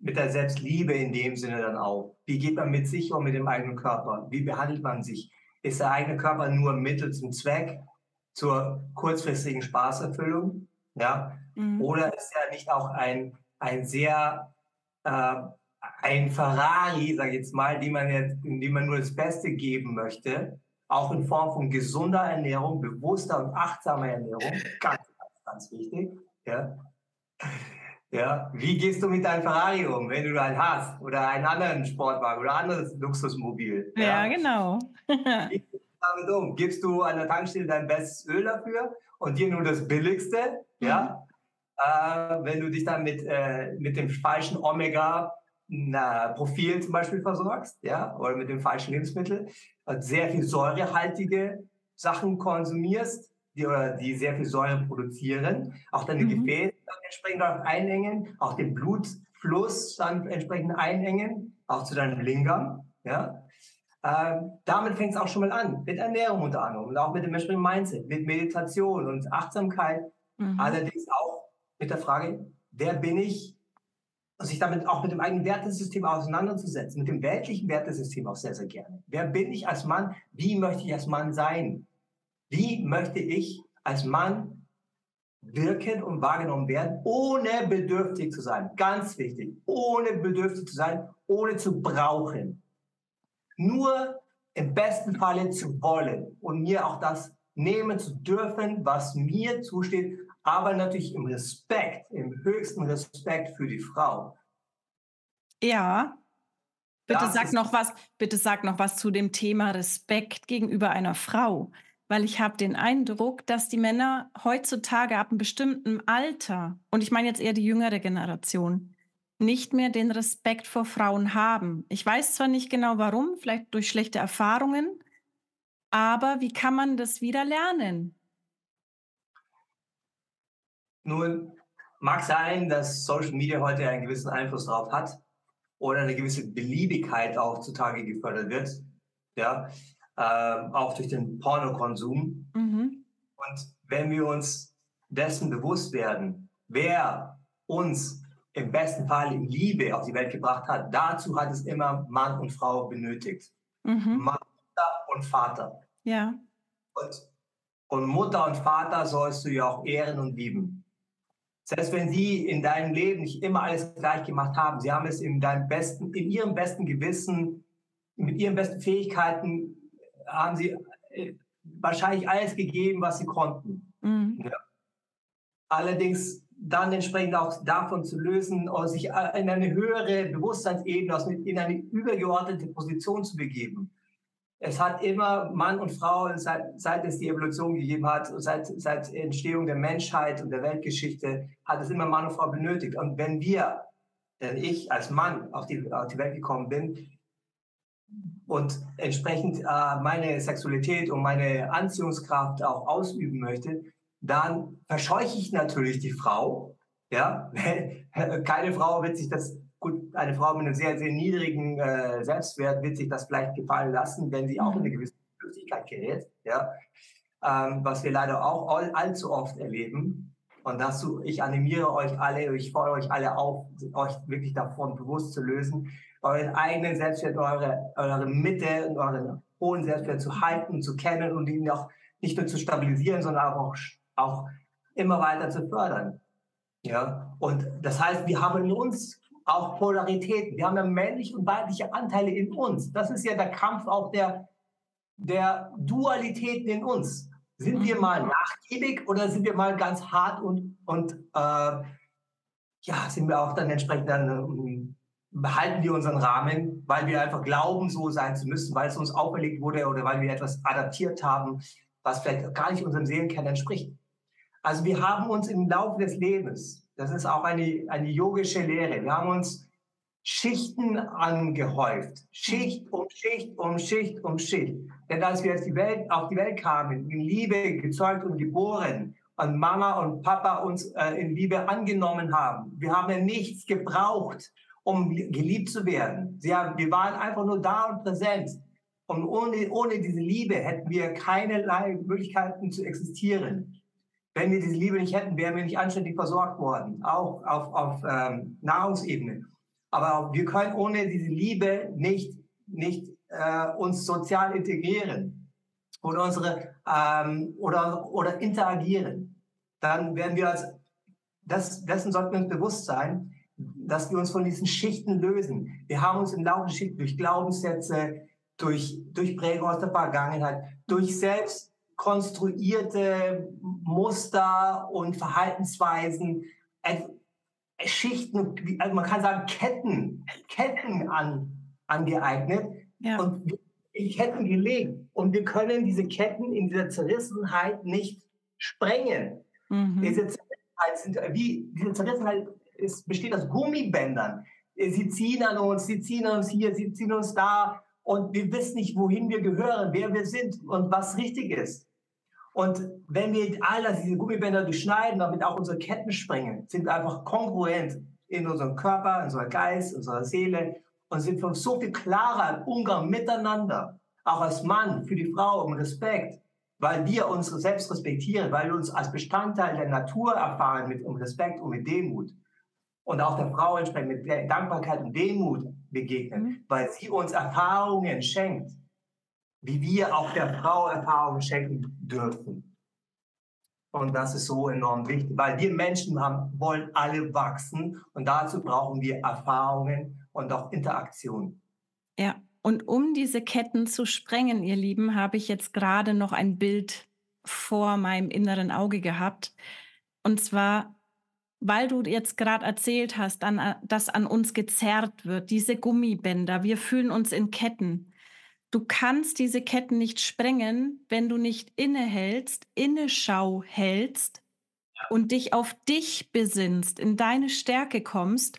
mit der Selbstliebe in dem Sinne dann auch. Wie geht man mit sich um, mit dem eigenen Körper? Wie behandelt man sich? Ist der eigene Körper nur Mittel zum Zweck, zur kurzfristigen Spaßerfüllung? Ja? Mhm. Oder ist er nicht auch ein, ein sehr, äh, ein Ferrari, sage ich jetzt mal, die man jetzt, dem man nur das Beste geben möchte, auch in Form von gesunder Ernährung, bewusster und achtsamer Ernährung, [LAUGHS] ganz, ganz, ganz wichtig. Ja? Ja, wie gehst du mit deinem Ferrari um, wenn du einen hast oder einen anderen Sportwagen oder ein anderes Luxusmobil? Ja, ja genau. [LAUGHS] wie gehst du damit um? Gibst du an der Tankstelle dein bestes Öl dafür und dir nur das billigste? Mhm. Ja, äh, wenn du dich dann mit, äh, mit dem falschen Omega-Profil zum Beispiel versorgst, ja, oder mit dem falschen Lebensmittel, sehr viel säurehaltige Sachen konsumierst, die, oder die sehr viel Säure produzieren, auch deine mhm. Gefäße dann entsprechend einengen, auch den Blutfluss dann entsprechend einengen, auch zu deinem Lingam, ja. Äh, damit fängt es auch schon mal an, mit Ernährung unter anderem und auch mit dem entsprechenden Mindset, mit Meditation und Achtsamkeit, mhm. allerdings auch mit der Frage, wer bin ich sich damit auch mit dem eigenen Wertesystem auseinanderzusetzen, mit dem weltlichen Wertesystem auch sehr, sehr gerne. Wer bin ich als Mann? Wie möchte ich als Mann sein? Wie möchte ich als Mann wirken und wahrgenommen werden, ohne bedürftig zu sein? Ganz wichtig, ohne bedürftig zu sein, ohne zu brauchen. Nur im besten Falle zu wollen und mir auch das nehmen zu dürfen, was mir zusteht, aber natürlich im Respekt, im höchsten Respekt für die Frau. Ja. Bitte das sag noch was, bitte sag noch was zu dem Thema Respekt gegenüber einer Frau, weil ich habe den Eindruck, dass die Männer heutzutage ab einem bestimmten Alter, und ich meine jetzt eher die jüngere Generation, nicht mehr den Respekt vor Frauen haben. Ich weiß zwar nicht genau warum, vielleicht durch schlechte Erfahrungen, aber wie kann man das wieder lernen? Nun, mag sein, dass Social Media heute einen gewissen Einfluss darauf hat oder eine gewisse Beliebigkeit auch zutage gefördert wird, ja, äh, auch durch den Pornokonsum. Mhm. Und wenn wir uns dessen bewusst werden, wer uns im besten Fall in Liebe auf die Welt gebracht hat, dazu hat es immer Mann und Frau benötigt. Mhm. Mutter und Vater. Ja. Und, und Mutter und Vater sollst du ja auch ehren und lieben. Selbst wenn sie in deinem Leben nicht immer alles gleich gemacht haben, sie haben es in deinem besten, in ihrem besten Gewissen, mit ihren besten Fähigkeiten, haben sie äh, wahrscheinlich alles gegeben, was sie konnten. Mhm. Ja. Allerdings dann entsprechend auch davon zu lösen und sich äh, in eine höhere Bewusstseinsebene, in eine übergeordnete Position zu begeben. Es hat immer Mann und Frau, seit, seit es die Evolution gegeben hat, seit, seit Entstehung der Menschheit und der Weltgeschichte, hat es immer Mann und Frau benötigt. Und wenn wir, denn ich als Mann auf die, auf die Welt gekommen bin und entsprechend äh, meine Sexualität und meine Anziehungskraft auch ausüben möchte, dann verscheuche ich natürlich die Frau. Ja, [LAUGHS] keine Frau wird sich das gut, eine Frau mit einem sehr, sehr niedrigen äh, Selbstwert wird sich das vielleicht gefallen lassen, wenn sie auch in eine mhm. gewisse Flüssigkeit gerät. Ja, ähm, was wir leider auch all, allzu oft erleben. Und dazu, ich animiere euch alle, ich fordere euch alle auf, euch wirklich davon bewusst zu lösen, euren eigenen Selbstwert, eure, eure Mitte und euren hohen Selbstwert zu halten, zu kennen und ihn auch nicht nur zu stabilisieren, sondern auch auch immer weiter zu fördern. Ja, und das heißt, wir haben in uns auch Polaritäten. Wir haben ja männliche und weibliche Anteile in uns. Das ist ja der Kampf auch der, der Dualitäten in uns. Sind wir mal mhm. nachgiebig oder sind wir mal ganz hart und, und äh, ja, sind wir auch dann entsprechend dann, ähm, behalten wir unseren Rahmen, weil wir einfach glauben, so sein zu müssen, weil es uns auferlegt wurde oder weil wir etwas adaptiert haben, was vielleicht gar nicht unserem Seelenkern entspricht. Also wir haben uns im Laufe des Lebens, das ist auch eine, eine yogische Lehre, wir haben uns Schichten angehäuft. Schicht um Schicht um Schicht um Schicht. Denn als wir die Welt, auf die Welt kamen, in Liebe gezeugt und geboren, und Mama und Papa uns äh, in Liebe angenommen haben, wir haben ja nichts gebraucht, um geliebt zu werden. Sie haben, wir waren einfach nur da und präsent. Und ohne, ohne diese Liebe hätten wir keinerlei Möglichkeiten zu existieren. Wenn wir diese Liebe nicht hätten, wären wir nicht anständig versorgt worden, auch auf, auf ähm, Nahrungsebene. Aber wir können ohne diese Liebe nicht, nicht äh, uns sozial integrieren oder, unsere, ähm, oder, oder interagieren. Dann werden wir als, das, dessen sollten wir uns bewusst sein, dass wir uns von diesen Schichten lösen. Wir haben uns im Laufe der Schichten durch Glaubenssätze, durch, durch Prägung aus der Vergangenheit, durch selbst konstruierte Muster und Verhaltensweisen, Schichten, also man kann sagen Ketten, Ketten an, angeeignet ja. und Ketten gelegt. Und wir können diese Ketten in dieser Zerrissenheit nicht sprengen. Mhm. Diese Zerrissenheit, sind wie, diese Zerrissenheit ist, besteht aus Gummibändern. Sie ziehen an uns, sie ziehen uns hier, sie ziehen uns da und wir wissen nicht, wohin wir gehören, wer wir sind und was richtig ist. Und wenn wir all diese Gummibänder durchschneiden, damit auch unsere Ketten sprengen, sind einfach kongruent in unserem Körper, in unserem Geist, in unserer Seele und sind uns so viel klarer im Umgang miteinander, auch als Mann, für die Frau, um Respekt, weil wir uns selbst respektieren, weil wir uns als Bestandteil der Natur erfahren mit um Respekt und mit Demut. Und auch der Frau entsprechend mit Dankbarkeit und Demut begegnen, mhm. weil sie uns Erfahrungen schenkt, wie wir auch der Frau Erfahrungen schenken dürfen. Und das ist so enorm wichtig, weil wir Menschen haben, wollen alle wachsen und dazu brauchen wir Erfahrungen und auch Interaktion. Ja, und um diese Ketten zu sprengen, ihr Lieben, habe ich jetzt gerade noch ein Bild vor meinem inneren Auge gehabt. Und zwar, weil du jetzt gerade erzählt hast, an, dass an uns gezerrt wird, diese Gummibänder, wir fühlen uns in Ketten. Du kannst diese Ketten nicht sprengen, wenn du nicht innehältst, Inneschau hältst und dich auf dich besinnst, in deine Stärke kommst,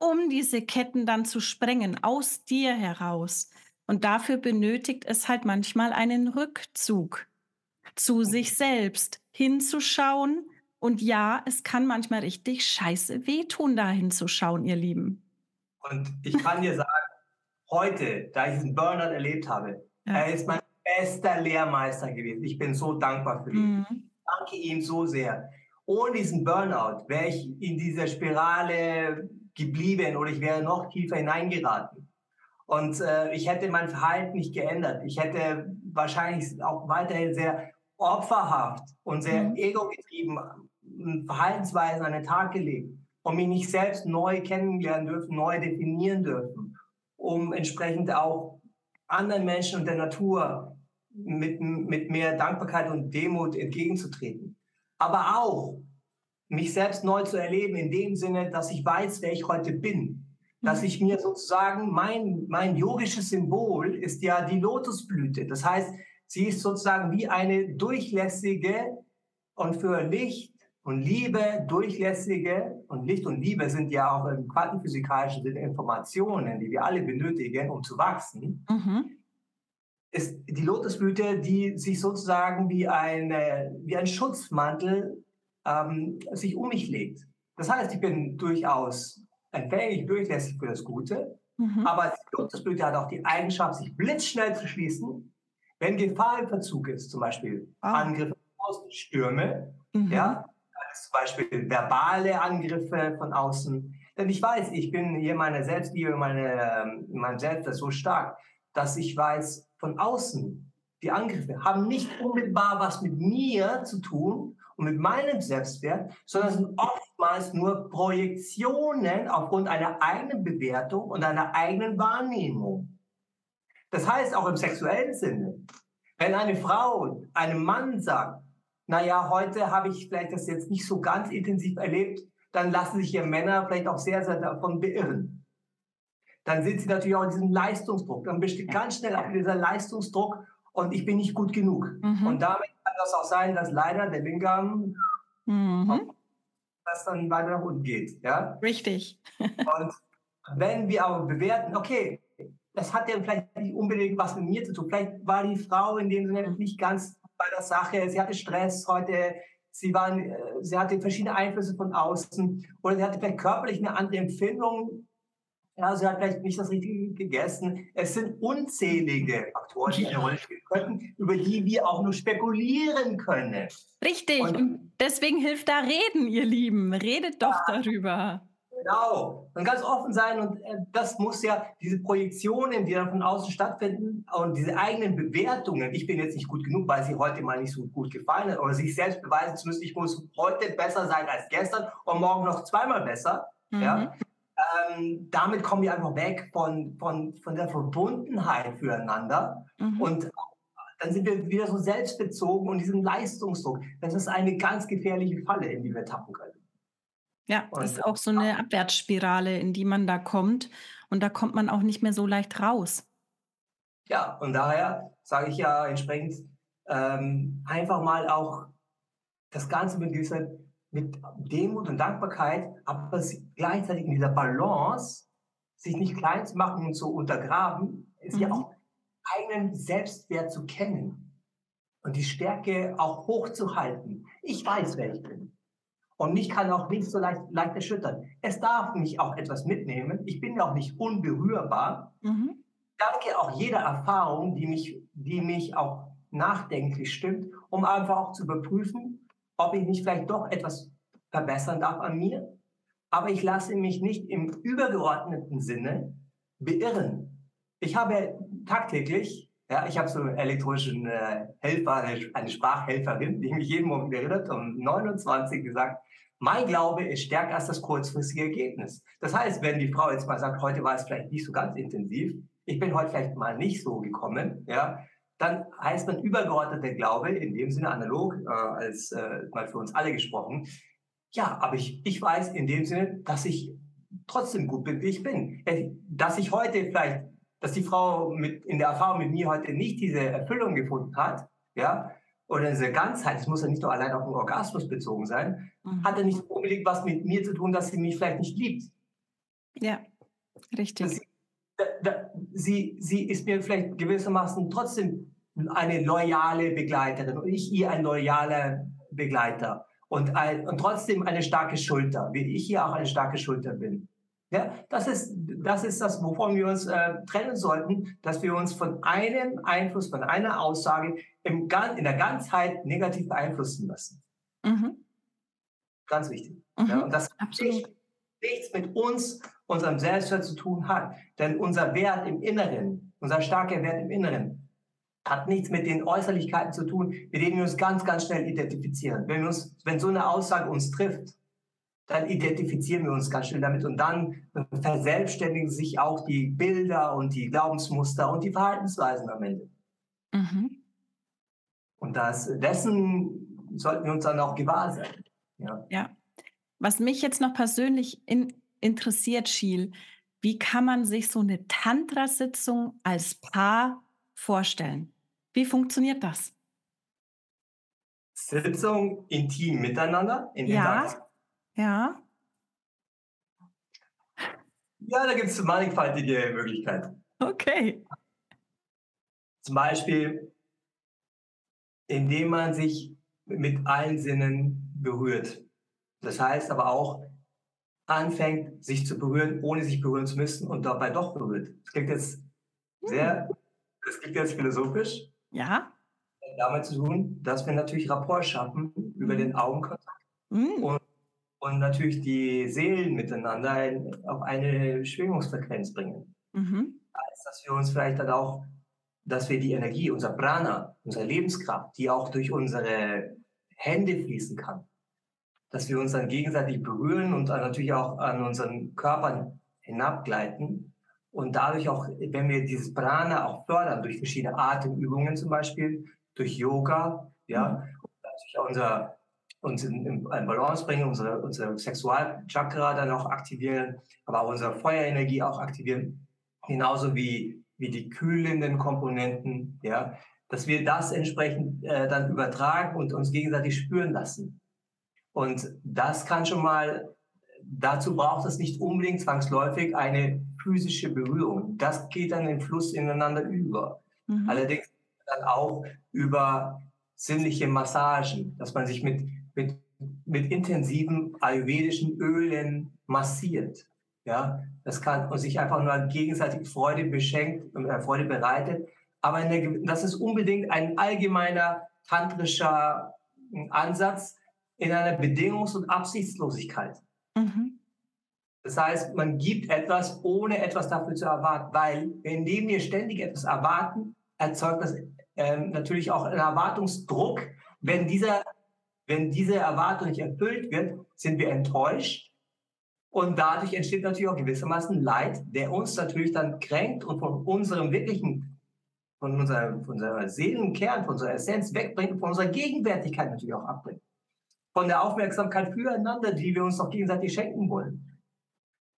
um diese Ketten dann zu sprengen, aus dir heraus. Und dafür benötigt es halt manchmal einen Rückzug zu sich selbst, hinzuschauen. Und ja, es kann manchmal richtig scheiße wehtun, da hinzuschauen, ihr Lieben. Und ich kann dir sagen, heute, da ich diesen Burnout erlebt habe, ja. er ist mein bester Lehrmeister gewesen. Ich bin so dankbar für ihn. Mhm. Danke ihm so sehr. Ohne diesen Burnout wäre ich in dieser Spirale geblieben oder ich wäre noch tiefer hineingeraten. Und äh, ich hätte mein Verhalten nicht geändert. Ich hätte wahrscheinlich auch weiterhin sehr opferhaft und sehr mhm. egogetrieben Verhaltensweisen an den Tag gelegt und mich nicht selbst neu kennenlernen dürfen, neu definieren dürfen um entsprechend auch anderen Menschen und der Natur mit, mit mehr Dankbarkeit und Demut entgegenzutreten. Aber auch mich selbst neu zu erleben, in dem Sinne, dass ich weiß, wer ich heute bin. Dass mhm. ich mir sozusagen, mein, mein yogisches Symbol ist ja die Lotusblüte. Das heißt, sie ist sozusagen wie eine durchlässige und für Licht, und Liebe, durchlässige und Licht und Liebe sind ja auch im quantenphysikalischen Sinne Informationen, die wir alle benötigen, um zu wachsen. Mhm. Ist die Lotusblüte, die sich sozusagen wie, eine, wie ein Schutzmantel ähm, sich um mich legt. Das heißt, ich bin durchaus empfänglich, durchlässig für das Gute, mhm. aber die Lotusblüte hat auch die Eigenschaft, sich blitzschnell zu schließen, wenn Gefahr im Verzug ist, zum Beispiel ah. Angriffe, Stürme, mhm. ja, zum Beispiel verbale Angriffe von außen. Denn ich weiß, ich bin hier meine Selbstliebe, meine, mein Selbst ist so stark, dass ich weiß, von außen, die Angriffe haben nicht unmittelbar was mit mir zu tun und mit meinem Selbstwert, sondern sind oftmals nur Projektionen aufgrund einer eigenen Bewertung und einer eigenen Wahrnehmung. Das heißt auch im sexuellen Sinne, wenn eine Frau einem Mann sagt, naja, heute habe ich vielleicht das jetzt nicht so ganz intensiv erlebt, dann lassen sich ja Männer vielleicht auch sehr, sehr davon beirren. Dann sind sie natürlich auch in diesem Leistungsdruck. Dann besteht ganz schnell auch dieser Leistungsdruck und ich bin nicht gut genug. Mhm. Und damit kann das auch sein, dass leider der Lingam mhm. das dann weiter nach unten geht. Ja? Richtig. [LAUGHS] und wenn wir aber bewerten, okay, das hat ja vielleicht nicht unbedingt was mit mir zu tun. Vielleicht war die Frau in dem Sinne nicht ganz bei der Sache. Sie hatte Stress heute, sie, waren, äh, sie hatte verschiedene Einflüsse von außen oder sie hatte vielleicht körperlich eine andere Empfindung. Ja, sie hat vielleicht nicht das Richtige gegessen. Es sind unzählige Faktoren, die eine Rolle spielen könnten, über die wir auch nur spekulieren können. Richtig. Und, und deswegen hilft da Reden, ihr Lieben. Redet doch ja. darüber. Genau. Und ganz offen sein. Und äh, das muss ja, diese Projektionen, die dann von außen stattfinden und diese eigenen Bewertungen, ich bin jetzt nicht gut genug, weil sie heute mal nicht so gut gefallen hat, oder sich selbst beweisen zu müssen, ich muss heute besser sein als gestern und morgen noch zweimal besser. Mhm. Ja? Ähm, damit kommen wir einfach weg von, von, von der Verbundenheit füreinander. Mhm. Und dann sind wir wieder so selbstbezogen und diesem Leistungsdruck. Das ist eine ganz gefährliche Falle, in die wir tappen können. Ja, das ist auch so eine Abwärtsspirale, in die man da kommt. Und da kommt man auch nicht mehr so leicht raus. Ja, und daher sage ich ja entsprechend ähm, einfach mal auch das Ganze mit dieser mit Demut und Dankbarkeit, aber gleichzeitig in dieser Balance, sich nicht klein zu machen und zu untergraben, ist mhm. ja auch eigenen Selbstwert zu kennen und die Stärke auch hochzuhalten. Ich weiß, wer ich bin. Und mich kann auch nicht so leicht, leicht erschüttern. Es darf mich auch etwas mitnehmen. Ich bin ja auch nicht unberührbar. Mhm. Danke auch jeder Erfahrung, die mich, die mich auch nachdenklich stimmt, um einfach auch zu überprüfen, ob ich nicht vielleicht doch etwas verbessern darf an mir. aber ich lasse mich nicht im übergeordneten Sinne beirren. Ich habe tagtäglich, ja, ich habe so einen elektronischen äh, Helfer, eine, Sprachhelferin, die mich jeden Morgen erinnert, um 29 gesagt, mein Glaube ist stärker als das kurzfristige Ergebnis. Das heißt, wenn die Frau jetzt mal sagt, heute war es vielleicht nicht so ganz intensiv, ich bin heute vielleicht mal nicht so gekommen, ja, dann heißt man übergeordneter Glaube, in dem Sinne analog, äh, als äh, mal für uns alle gesprochen. Ja, aber ich, ich weiß in dem Sinne, dass ich trotzdem gut bin, wie ich bin. Äh, dass ich heute vielleicht, dass die Frau mit, in der Erfahrung mit mir heute nicht diese Erfüllung gefunden hat, ja, oder diese Ganzheit, es muss ja nicht nur allein auf den Orgasmus bezogen sein, mhm. hat ja nicht unbedingt was mit mir zu tun, dass sie mich vielleicht nicht liebt. Ja, richtig. Sie, da, da, sie, sie ist mir vielleicht gewissermaßen trotzdem eine loyale Begleiterin und ich ihr ein loyaler Begleiter und, ein, und trotzdem eine starke Schulter, wie ich hier auch eine starke Schulter bin. Ja, das ist, das ist das, wovon wir uns äh, trennen sollten, dass wir uns von einem Einfluss, von einer Aussage im, in der Ganzheit negativ beeinflussen lassen. Mhm. Ganz wichtig. Mhm. Ja, und das nicht, nichts mit uns, unserem Selbstwert zu tun hat. Denn unser Wert im Inneren, unser starker Wert im Inneren, hat nichts mit den Äußerlichkeiten zu tun, mit denen wir uns ganz, ganz schnell identifizieren. Wenn, uns, wenn so eine Aussage uns trifft, dann identifizieren wir uns ganz schnell damit und dann verselbstständigen sich auch die Bilder und die Glaubensmuster und die Verhaltensweisen am Ende. Mhm. Und das, dessen sollten wir uns dann auch gewahr sein. Ja. ja. Was mich jetzt noch persönlich in, interessiert, Schiel, wie kann man sich so eine Tantra-Sitzung als Paar vorstellen? Wie funktioniert das? Sitzung intim miteinander? In ja. Ja. Ja, da gibt es mannigfaltige Möglichkeiten. Okay. Zum Beispiel, indem man sich mit allen Sinnen berührt. Das heißt aber auch, anfängt, sich zu berühren, ohne sich berühren zu müssen und dabei doch berührt. Das klingt jetzt sehr, das klingt jetzt philosophisch. Ja. Damit zu tun, dass wir natürlich Rapport schaffen über den Augenkontakt mhm. und und natürlich die Seelen miteinander auf eine Schwingungsfrequenz bringen. Mhm. Heißt, dass wir uns vielleicht dann auch, dass wir die Energie, unser Prana, unsere Lebenskraft, die auch durch unsere Hände fließen kann, dass wir uns dann gegenseitig berühren und dann natürlich auch an unseren Körpern hinabgleiten und dadurch auch, wenn wir dieses Prana auch fördern durch verschiedene Atemübungen zum Beispiel, durch Yoga, ja, mhm. und natürlich auch unser uns in, in, Balance bringen, unsere, unsere Sexualchakra dann auch aktivieren, aber auch unsere Feuerenergie auch aktivieren, genauso wie, wie die kühlenden Komponenten, ja, dass wir das entsprechend äh, dann übertragen und uns gegenseitig spüren lassen. Und das kann schon mal, dazu braucht es nicht unbedingt zwangsläufig eine physische Berührung. Das geht dann im Fluss ineinander über. Mhm. Allerdings dann auch über sinnliche Massagen, dass man sich mit mit, mit intensiven ayurvedischen Ölen massiert. Ja, das kann und sich einfach nur gegenseitig Freude beschenkt und äh, Freude bereitet. Aber der, das ist unbedingt ein allgemeiner tantrischer hm, Ansatz in einer Bedingungs- und Absichtslosigkeit. Mhm. Das heißt, man gibt etwas, ohne etwas dafür zu erwarten, weil indem wir ständig etwas erwarten, erzeugt das äh, natürlich auch einen Erwartungsdruck. Wenn dieser wenn diese Erwartung nicht erfüllt wird, sind wir enttäuscht. Und dadurch entsteht natürlich auch gewissermaßen Leid, der uns natürlich dann kränkt und von unserem wirklichen, von unserer, von unserer Seelenkern, von unserer Essenz wegbringt, von unserer Gegenwärtigkeit natürlich auch abbringt. Von der Aufmerksamkeit füreinander, die wir uns noch gegenseitig schenken wollen.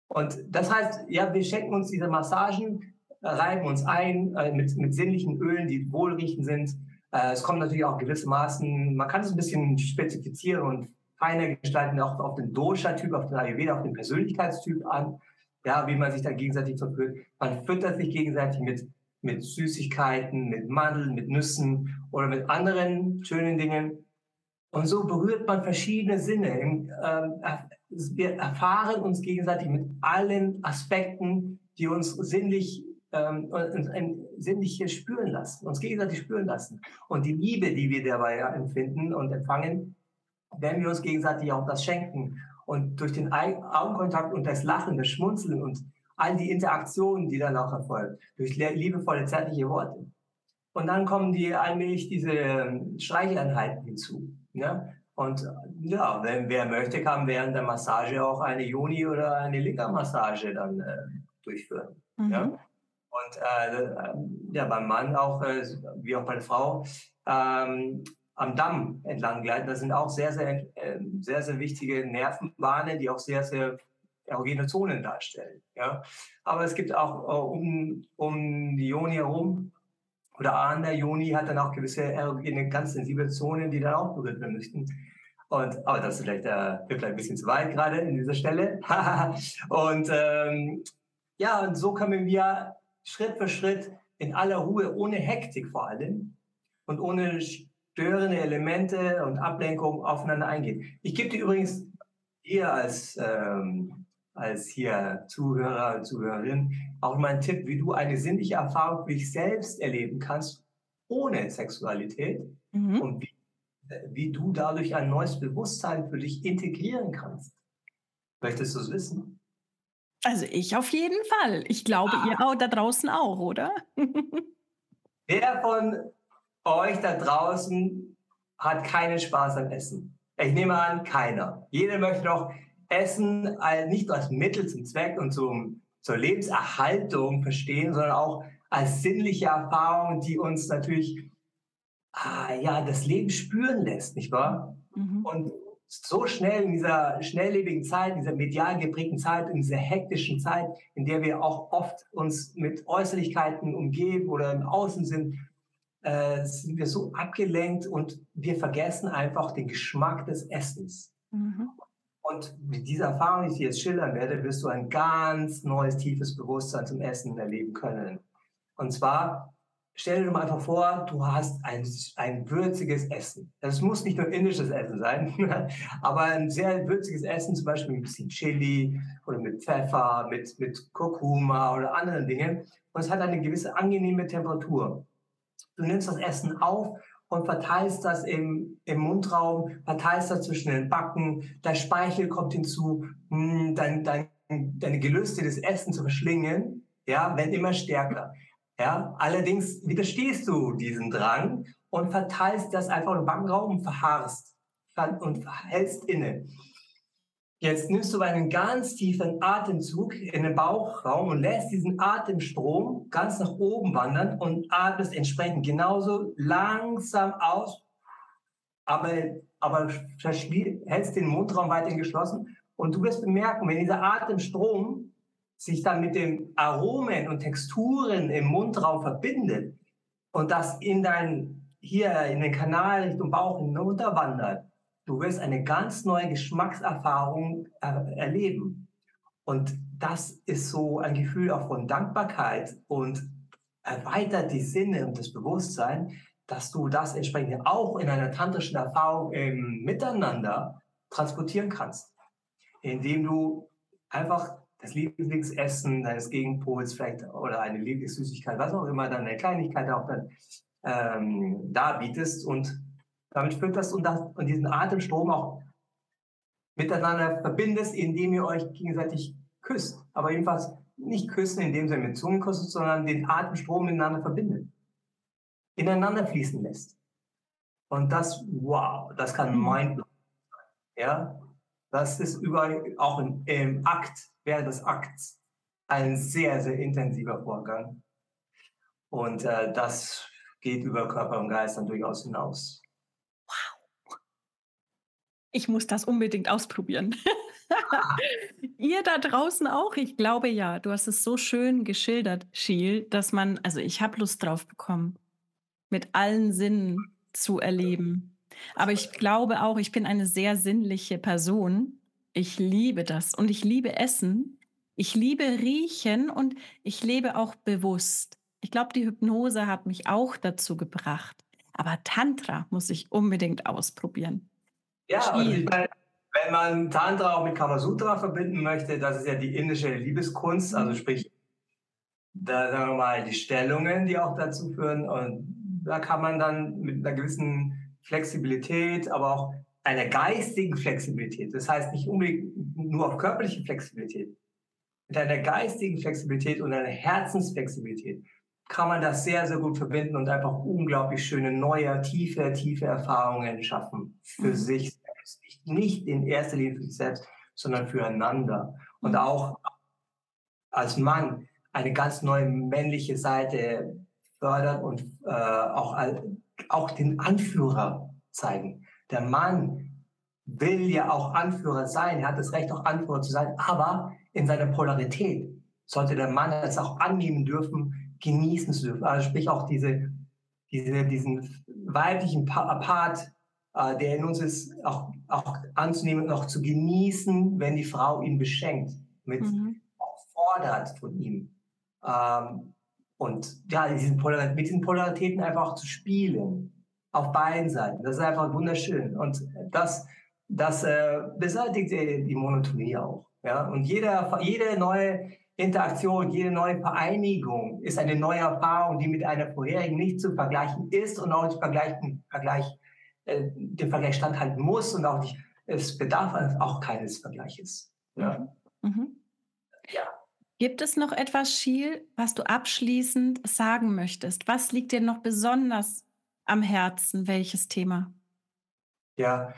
Und das heißt, ja, wir schenken uns diese Massagen, reiben uns ein äh, mit, mit sinnlichen Ölen, die wohlriechend sind, äh, es kommt natürlich auch gewissermaßen, man kann es ein bisschen spezifizieren und feiner gestalten, auch auf den Dosha-Typ, auf den Ayurveda, auf den Persönlichkeitstyp an, ja, wie man sich da gegenseitig verführt. Man füttert sich gegenseitig mit, mit Süßigkeiten, mit Mandeln, mit Nüssen oder mit anderen schönen Dingen. Und so berührt man verschiedene Sinne. Ähm, wir erfahren uns gegenseitig mit allen Aspekten, die uns sinnlich ähm, uns ein sinnliches spüren lassen, uns gegenseitig spüren lassen. Und die Liebe, die wir dabei empfinden und empfangen, werden wir uns gegenseitig auch das schenken. Und durch den Augenkontakt und das Lachen, das Schmunzeln und all die Interaktionen, die dann auch erfolgen, durch liebevolle, zärtliche Worte. Und dann kommen die allmählich diese ähm, Streicheleinheiten hinzu. Ne? Und ja, wenn wer möchte, kann während der Massage auch eine Joni oder eine Linkermassage dann äh, durchführen. Mhm. Ja? Und äh, ja, beim Mann auch, äh, wie auch bei der Frau, ähm, am Damm entlang gleiten. Das sind auch sehr, sehr, äh, sehr, sehr wichtige Nervenbahnen, die auch sehr, sehr erogene Zonen darstellen. Ja? Aber es gibt auch äh, um, um die Joni herum oder an der Joni hat dann auch gewisse erogene, ganz sensible Zonen, die dann auch berührt werden möchten. Und, aber das ist vielleicht, äh, vielleicht ein bisschen zu weit gerade in dieser Stelle. [LAUGHS] und ähm, ja, und so können wir Schritt für Schritt in aller Ruhe, ohne Hektik vor allem und ohne störende Elemente und Ablenkung aufeinander eingehen. Ich gebe dir übrigens hier als, ähm, als hier Zuhörer, Zuhörerin auch mal einen Tipp, wie du eine sinnliche Erfahrung für dich selbst erleben kannst, ohne Sexualität mhm. und wie, wie du dadurch ein neues Bewusstsein für dich integrieren kannst. Möchtest du es wissen? Also ich auf jeden Fall. Ich glaube, ah. ihr auch da draußen auch, oder? Wer von euch da draußen hat keinen Spaß am Essen? Ich nehme an, keiner. Jeder möchte doch Essen nicht nur als Mittel zum Zweck und zum, zur Lebenserhaltung verstehen, sondern auch als sinnliche Erfahrung, die uns natürlich ah, ja, das Leben spüren lässt, nicht wahr? Mhm. Und so schnell in dieser schnelllebigen Zeit, in dieser medial geprägten Zeit, in dieser hektischen Zeit, in der wir auch oft uns mit Äußerlichkeiten umgeben oder im Außen sind, äh, sind wir so abgelenkt und wir vergessen einfach den Geschmack des Essens. Mhm. Und mit dieser Erfahrung, die ich dir jetzt schildern werde, wirst du ein ganz neues, tiefes Bewusstsein zum Essen erleben können. Und zwar stell dir mal einfach vor, du hast ein, ein würziges Essen. Das muss nicht nur indisches Essen sein, [LAUGHS] aber ein sehr würziges Essen, zum Beispiel mit ein bisschen Chili oder mit Pfeffer, mit, mit Kurkuma oder anderen Dingen. Und es hat eine gewisse angenehme Temperatur. Du nimmst das Essen auf und verteilst das im, im Mundraum, verteilst das zwischen den Backen, der Speichel kommt hinzu, hm, dein, dein, deine Gelüste des Essen zu verschlingen, ja, werden immer stärker. Ja, allerdings widerstehst du diesem Drang und verteilst das einfach im Backenraum und verharrst und hältst inne. Jetzt nimmst du einen ganz tiefen Atemzug in den Bauchraum und lässt diesen Atemstrom ganz nach oben wandern und atmest entsprechend genauso langsam aus, aber, aber hältst den Mundraum weiterhin geschlossen. Und du wirst bemerken, wenn dieser Atemstrom sich dann mit den Aromen und Texturen im Mundraum verbindet und das in dein, hier in den Kanal Richtung Bauch hinunterwandert, du wirst eine ganz neue Geschmackserfahrung äh, erleben. Und das ist so ein Gefühl auch von Dankbarkeit und erweitert die Sinne und das Bewusstsein, dass du das entsprechend auch in einer tantrischen Erfahrung im Miteinander transportieren kannst, indem du einfach das Lieblingsessen deines Gegenpols vielleicht oder eine Lieblingssüßigkeit, was auch immer, dann eine Kleinigkeit auch dann ähm, darbietest und damit fütterst und, das, und diesen Atemstrom auch miteinander verbindest, indem ihr euch gegenseitig küsst. Aber jedenfalls nicht küssen, indem ihr mit Zungen küsst, sondern den Atemstrom miteinander verbindet. Ineinander fließen lässt. Und das, wow, das kann mhm. mindblowing sein. Ja, das ist überall auch im, im Akt, während des Akts, ein sehr, sehr intensiver Vorgang. Und äh, das geht über Körper und Geist dann durchaus hinaus. Wow. Ich muss das unbedingt ausprobieren. [LAUGHS] Ihr da draußen auch? Ich glaube ja. Du hast es so schön geschildert, Schiel, dass man, also ich habe Lust drauf bekommen, mit allen Sinnen zu erleben. Aber ich glaube auch, ich bin eine sehr sinnliche Person. Ich liebe das und ich liebe Essen. Ich liebe Riechen und ich lebe auch bewusst. Ich glaube, die Hypnose hat mich auch dazu gebracht. Aber Tantra muss ich unbedingt ausprobieren. Ja, also meine, wenn man Tantra auch mit Kamasutra verbinden möchte, das ist ja die indische Liebeskunst, also sprich, da sagen wir mal die Stellungen, die auch dazu führen. Und da kann man dann mit einer gewissen Flexibilität, aber auch einer geistigen Flexibilität, das heißt nicht unbedingt nur auf körperliche Flexibilität, mit einer geistigen Flexibilität und einer Herzensflexibilität kann man das sehr, sehr gut verbinden und einfach unglaublich schöne, neue, tiefe, tiefe Erfahrungen schaffen für mhm. sich selbst. Nicht in erster Linie für sich selbst, sondern füreinander. Und mhm. auch als Mann eine ganz neue männliche Seite fördern und äh, auch, auch den Anführer zeigen. Der Mann will ja auch Anführer sein, er hat das Recht, auch Anführer zu sein, aber in seiner Polarität sollte der Mann es auch annehmen dürfen, genießen zu dürfen. Also sprich auch diese, diese, diesen weiblichen Part, äh, der in uns ist, auch, auch anzunehmen und auch zu genießen, wenn die Frau ihn beschenkt, mit mhm. fordert von ihm. Ähm, und ja, diesen mit diesen Polaritäten einfach zu spielen, auf beiden Seiten, das ist einfach wunderschön. Und das, das äh, beseitigt die Monotonie auch. Ja? Und jede, jede neue Interaktion, jede neue Vereinigung ist eine neue Erfahrung, die mit einer vorherigen nicht zu vergleichen ist und auch nicht vergleichen, Vergleich, äh, dem Vergleich standhalten muss und auch nicht, es bedarf auch keines Vergleiches. Ja. Mhm. ja. Gibt es noch etwas, Schiel, was du abschließend sagen möchtest? Was liegt dir noch besonders am Herzen? Welches Thema? Ja,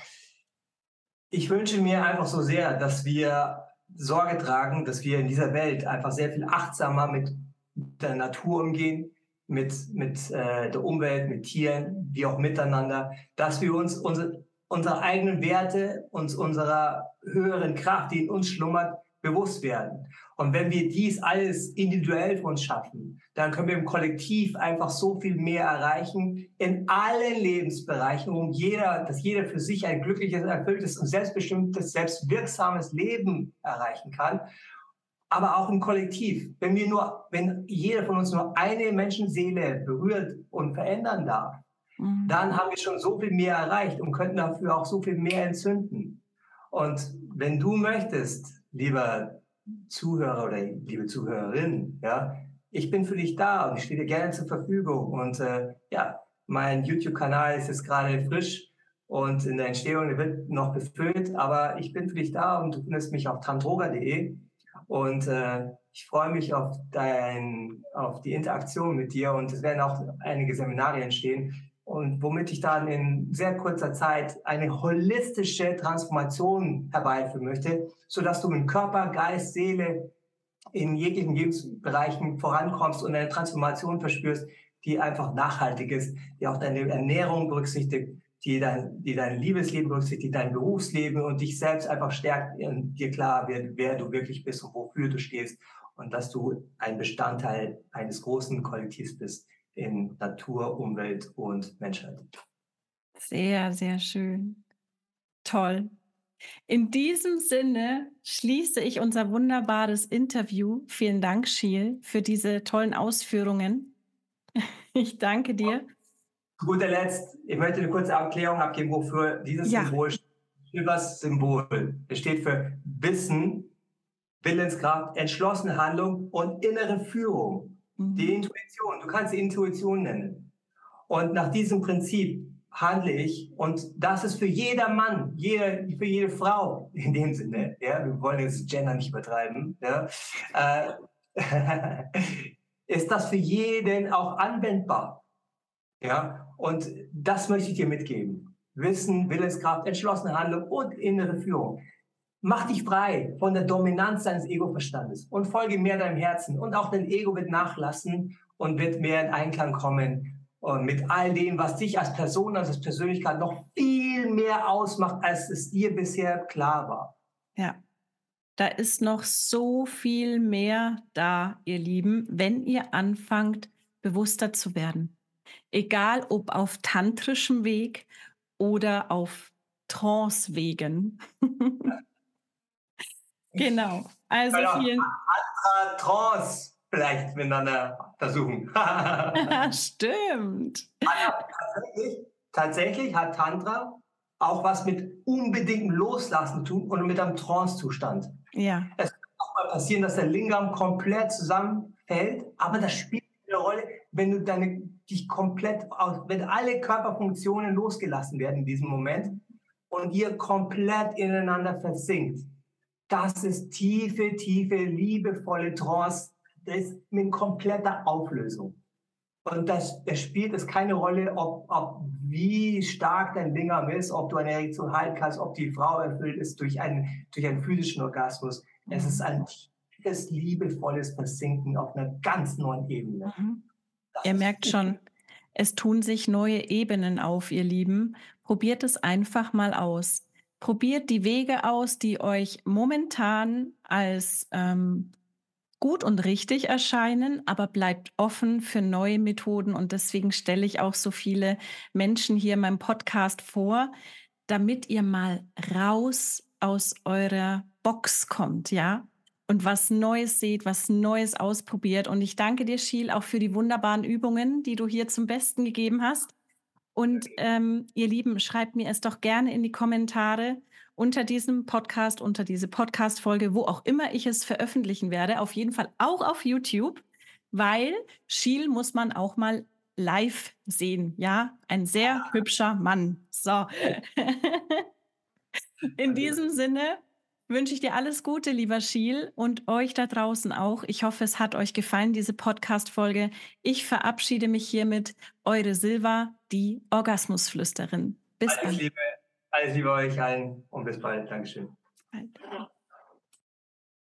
ich wünsche mir einfach so sehr, dass wir Sorge tragen, dass wir in dieser Welt einfach sehr viel achtsamer mit der Natur umgehen, mit, mit äh, der Umwelt, mit Tieren, wie auch miteinander, dass wir uns unsere, unsere eigenen Werte, uns unserer höheren Kraft, die in uns schlummert, bewusst werden. Und wenn wir dies alles individuell für uns schaffen, dann können wir im Kollektiv einfach so viel mehr erreichen in allen Lebensbereichen, um jeder, dass jeder für sich ein glückliches, erfülltes und selbstbestimmtes, selbstwirksames Leben erreichen kann. Aber auch im Kollektiv. Wenn wir nur, wenn jeder von uns nur eine Menschenseele berührt und verändern darf, mhm. dann haben wir schon so viel mehr erreicht und könnten dafür auch so viel mehr entzünden. Und wenn du möchtest, lieber Zuhörer oder liebe Zuhörerin, ja, ich bin für dich da und ich stehe dir gerne zur Verfügung. Und äh, ja, mein YouTube-Kanal ist jetzt gerade frisch und in der Entstehung wird noch befüllt, aber ich bin für dich da und du findest mich auf tantroga.de und äh, ich freue mich auf, dein, auf die Interaktion mit dir und es werden auch einige Seminare entstehen und womit ich dann in sehr kurzer Zeit eine holistische Transformation herbeiführen möchte, so dass du mit Körper, Geist, Seele in jeglichen Lebensbereichen vorankommst und eine Transformation verspürst, die einfach nachhaltig ist, die auch deine Ernährung berücksichtigt, die dein, die dein Liebesleben berücksichtigt, dein Berufsleben und dich selbst einfach stärkt, und dir klar wird, wer du wirklich bist und wofür du stehst und dass du ein Bestandteil eines großen Kollektivs bist in Natur, Umwelt und Menschheit. Sehr, sehr schön. Toll. In diesem Sinne schließe ich unser wunderbares Interview. Vielen Dank, Schiel, für diese tollen Ausführungen. [LAUGHS] Ich danke dir. Zu guter Letzt, ich möchte eine kurze Erklärung abgeben, wofür dieses ja. Symbol steht. Das Symbol. Es steht für Wissen, Willenskraft, entschlossene Handlung und innere Führung. Mhm. Die Intuition, du kannst sie Intuition nennen. Und nach diesem Prinzip handle ich und das ist für jeder Mann, jede, für jede Frau in dem Sinne. Ja, wir wollen jetzt Gender nicht übertreiben. Ja, äh, [LAUGHS] ist das für jeden auch anwendbar. Ja, und das möchte ich dir mitgeben. Wissen, Willenskraft, entschlossene Handlung und innere Führung. Mach dich frei von der Dominanz deines Ego-Verstandes und folge mehr deinem Herzen. Und auch dein Ego wird nachlassen und wird mehr in Einklang kommen mit all dem, was dich als Person, als Persönlichkeit noch viel mehr ausmacht, als es dir bisher klar war. Ja, da ist noch so viel mehr da, ihr Lieben, wenn ihr anfangt, bewusster zu werden. Egal ob auf tantrischem Weg oder auf Trance-Wegen. [LAUGHS] Genau. Also vielen Andere Trance vielleicht miteinander versuchen. [LAUGHS] [LAUGHS] Stimmt. tatsächlich, tatsächlich hat Tantra auch was mit unbedingtem Loslassen zu tun und mit einem Trance-Zustand. Ja. Es kann auch mal passieren, dass der Lingam komplett zusammenfällt, aber das spielt eine Rolle, wenn du deine, dich komplett, wenn alle Körperfunktionen losgelassen werden in diesem Moment und ihr komplett ineinander versinkt. Das ist tiefe, tiefe, liebevolle Trance. Das ist mit kompletter Auflösung. Und das, das spielt es keine Rolle, ob, ob wie stark dein Lingam ist, ob du eine Erektion halten kannst, ob die Frau erfüllt ist durch einen, durch einen physischen Orgasmus. Es ist ein tiefes, liebevolles Versinken auf einer ganz neuen Ebene. Mhm. Ihr merkt schon, es tun sich neue Ebenen auf, ihr Lieben. Probiert es einfach mal aus. Probiert die Wege aus, die euch momentan als ähm, gut und richtig erscheinen, aber bleibt offen für neue Methoden. Und deswegen stelle ich auch so viele Menschen hier in meinem Podcast vor, damit ihr mal raus aus eurer Box kommt, ja, und was Neues seht, was Neues ausprobiert. Und ich danke dir, Schiel, auch für die wunderbaren Übungen, die du hier zum Besten gegeben hast. Und ähm, ihr Lieben, schreibt mir es doch gerne in die Kommentare unter diesem Podcast, unter diese Podcast-Folge, wo auch immer ich es veröffentlichen werde. Auf jeden Fall auch auf YouTube, weil Schiel muss man auch mal live sehen. Ja, ein sehr hübscher Mann. So. [LAUGHS] in diesem Sinne wünsche ich dir alles Gute, lieber Schiel, und euch da draußen auch. Ich hoffe, es hat euch gefallen, diese Podcast-Folge. Ich verabschiede mich hiermit. Eure Silva, die Orgasmusflüsterin. Bis alles bald. Liebe, alles Liebe euch allen und bis bald. Dankeschön. Bald.